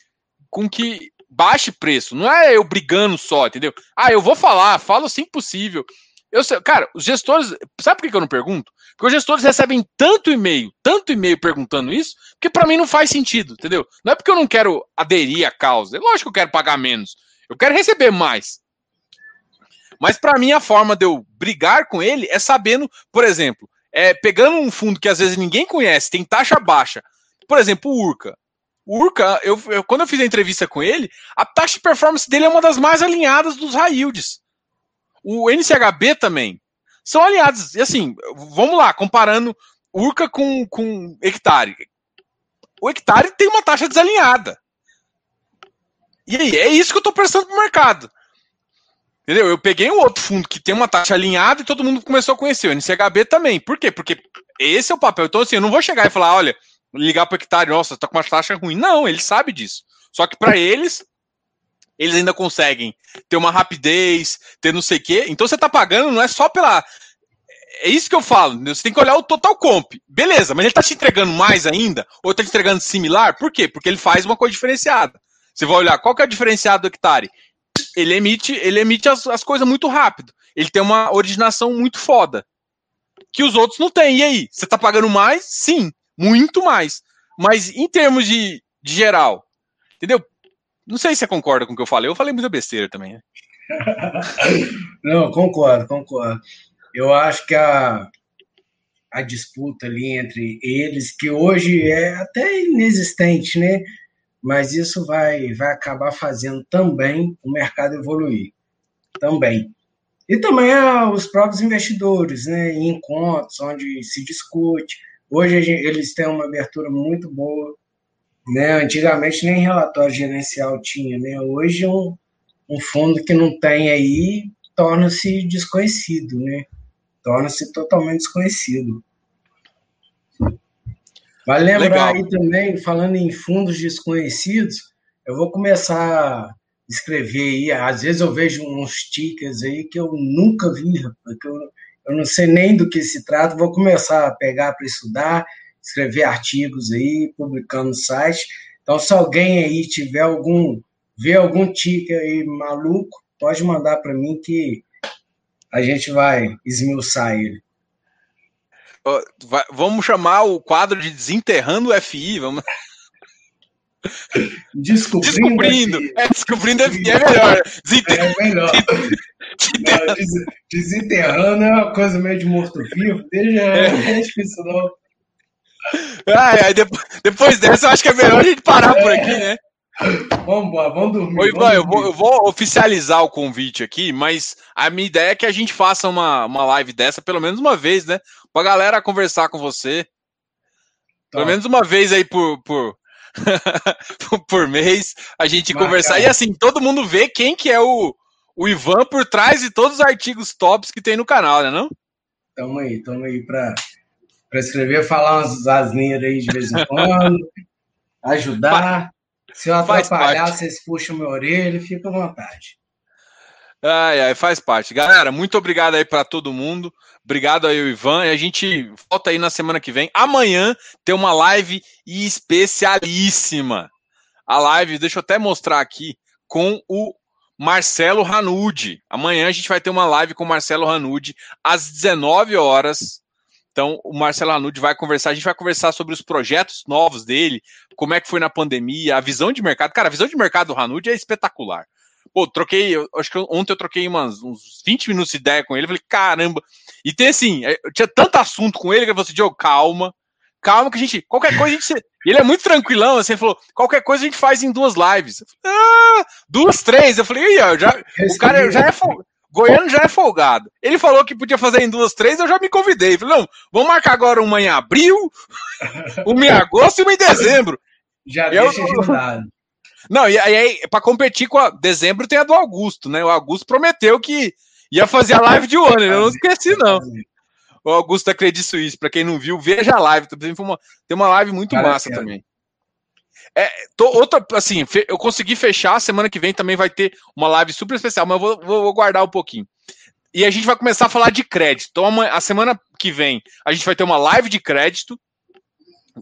com que baixe preço. Não é eu brigando só, entendeu? Ah, eu vou falar, falo assim possível. Eu sei, cara, os gestores. Sabe por que eu não pergunto? Porque os gestores recebem tanto e-mail, tanto e-mail perguntando isso, que para mim não faz sentido, entendeu? Não é porque eu não quero aderir à causa. É lógico que eu quero pagar menos. Eu quero receber mais. Mas para mim a forma de eu brigar com ele é sabendo, por exemplo, é pegando um fundo que às vezes ninguém conhece, tem taxa baixa. Por exemplo, o Urca. O Urca, eu, eu, quando eu fiz a entrevista com ele, a taxa de performance dele é uma das mais alinhadas dos high. O NCHB também. São aliados. E assim, vamos lá, comparando Urca com, com hectare. O hectare tem uma taxa desalinhada. E aí, é isso que eu estou prestando pro mercado. Entendeu? Eu peguei um outro fundo que tem uma taxa alinhada e todo mundo começou a conhecer. O NCHB também. Por quê? Porque esse é o papel. Então, assim, eu não vou chegar e falar, olha, ligar para o hectare, nossa, tá com uma taxa ruim. Não, ele sabe disso. Só que para eles, eles ainda conseguem ter uma rapidez, ter não sei o quê. Então você está pagando, não é só pela. É isso que eu falo, você tem que olhar o total comp. Beleza, mas ele está te entregando mais ainda? Ou está te entregando similar? Por quê? Porque ele faz uma coisa diferenciada. Você vai olhar qual que é o diferenciado do hectare. Ele emite, ele emite as, as coisas muito rápido. Ele tem uma originação muito foda. Que os outros não têm. E aí? Você está pagando mais? Sim, muito mais. Mas em termos de, de geral, entendeu? Não sei se você concorda com o que eu falei. Eu falei muita besteira também. Né? (laughs) Não, concordo, concordo. Eu acho que a, a disputa ali entre eles, que hoje é até inexistente, né? Mas isso vai, vai acabar fazendo também o mercado evoluir. Também. E também os próprios investidores, né? Em encontros onde se discute. Hoje eles têm uma abertura muito boa né? Antigamente nem relatório gerencial tinha, né? Hoje um, um fundo que não tem aí torna-se desconhecido, né? Torna-se totalmente desconhecido. Vale lembrar Legal. aí também, falando em fundos desconhecidos, eu vou começar a escrever aí. Às vezes eu vejo uns tickets aí que eu nunca vi, que eu, eu não sei nem do que se trata. Vou começar a pegar para estudar escrever artigos aí, publicando no site. Então, se alguém aí tiver algum, ver algum tique aí maluco, pode mandar para mim que a gente vai esmiuçar ele. Vamos chamar o quadro de Desenterrando o FI, vamos... Descobrindo, descobrindo. É, descobrindo FI é melhor. Desenter... É melhor. Não, desenterrando é uma coisa meio de morto-vivo. Deixa, é. (laughs) deixa isso não. Ai, ai, depois, depois dessa, eu acho que é melhor a gente parar por aqui, né? Vamos vamos dormir. Oi, Ivan, eu vou, eu vou oficializar o convite aqui, mas a minha ideia é que a gente faça uma, uma live dessa pelo menos uma vez, né? Pra galera conversar com você. Tá. Pelo menos uma vez aí por, por, (laughs) por mês, a gente Marca. conversar. E assim, todo mundo vê quem que é o, o Ivan por trás de todos os artigos tops que tem no canal, né não? Tamo aí, tamo aí pra para escrever, falar umas asneiras aí de vez em (laughs) quando, ajudar. Se eu atrapalhar, vocês puxam minha orelha, fica à vontade. Ai, ai, faz parte. Galera, muito obrigado aí para todo mundo. Obrigado aí, Ivan. E a gente volta aí na semana que vem. Amanhã tem uma live especialíssima. A live, deixa eu até mostrar aqui, com o Marcelo Ranude. Amanhã a gente vai ter uma live com o Marcelo Ranude às 19 horas. Então, o Marcelo Anude vai conversar, a gente vai conversar sobre os projetos novos dele, como é que foi na pandemia, a visão de mercado. Cara, a visão de mercado do Hanude é espetacular. Pô, troquei, eu, acho que ontem eu troquei umas, uns 20 minutos de ideia com ele, falei, caramba. E tem assim, é, eu tinha tanto assunto com ele que eu falei assim, Diogo, calma, calma que a gente, qualquer coisa a gente... (laughs) Ele é muito tranquilão, assim, ele falou, qualquer coisa a gente faz em duas lives. Falei, ah, duas, três. Eu falei, já, o cara já é, Goiano já é folgado. Ele falou que podia fazer em duas, três, eu já me convidei. Falei, não, vamos marcar agora uma em abril, (laughs) uma em agosto e uma em dezembro. Já eu, deixa agendado. Não, e aí, para competir com a dezembro tem a do Augusto, né? O Augusto prometeu que ia fazer a live de Warner, eu não esqueci, não. O Augusto da Credit Suisse, para quem não viu, veja a live. Tem uma live muito massa também. É, tô, outra, assim, eu consegui fechar. Semana que vem também vai ter uma live super especial, mas eu vou, vou, vou guardar um pouquinho. E a gente vai começar a falar de crédito. Então, a semana que vem, a gente vai ter uma live de crédito,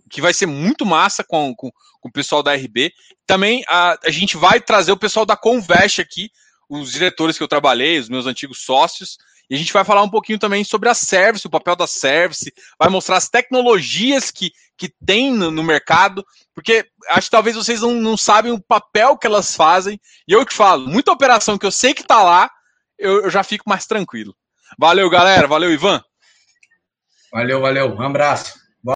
que vai ser muito massa com, com, com o pessoal da RB. Também a, a gente vai trazer o pessoal da Convest aqui, os diretores que eu trabalhei, os meus antigos sócios. E a gente vai falar um pouquinho também sobre a service, o papel da service, vai mostrar as tecnologias que, que tem no, no mercado, porque acho que talvez vocês não, não sabem o papel que elas fazem. E eu te falo, muita operação que eu sei que tá lá, eu, eu já fico mais tranquilo. Valeu, galera. Valeu, Ivan. Valeu, valeu. Um abraço.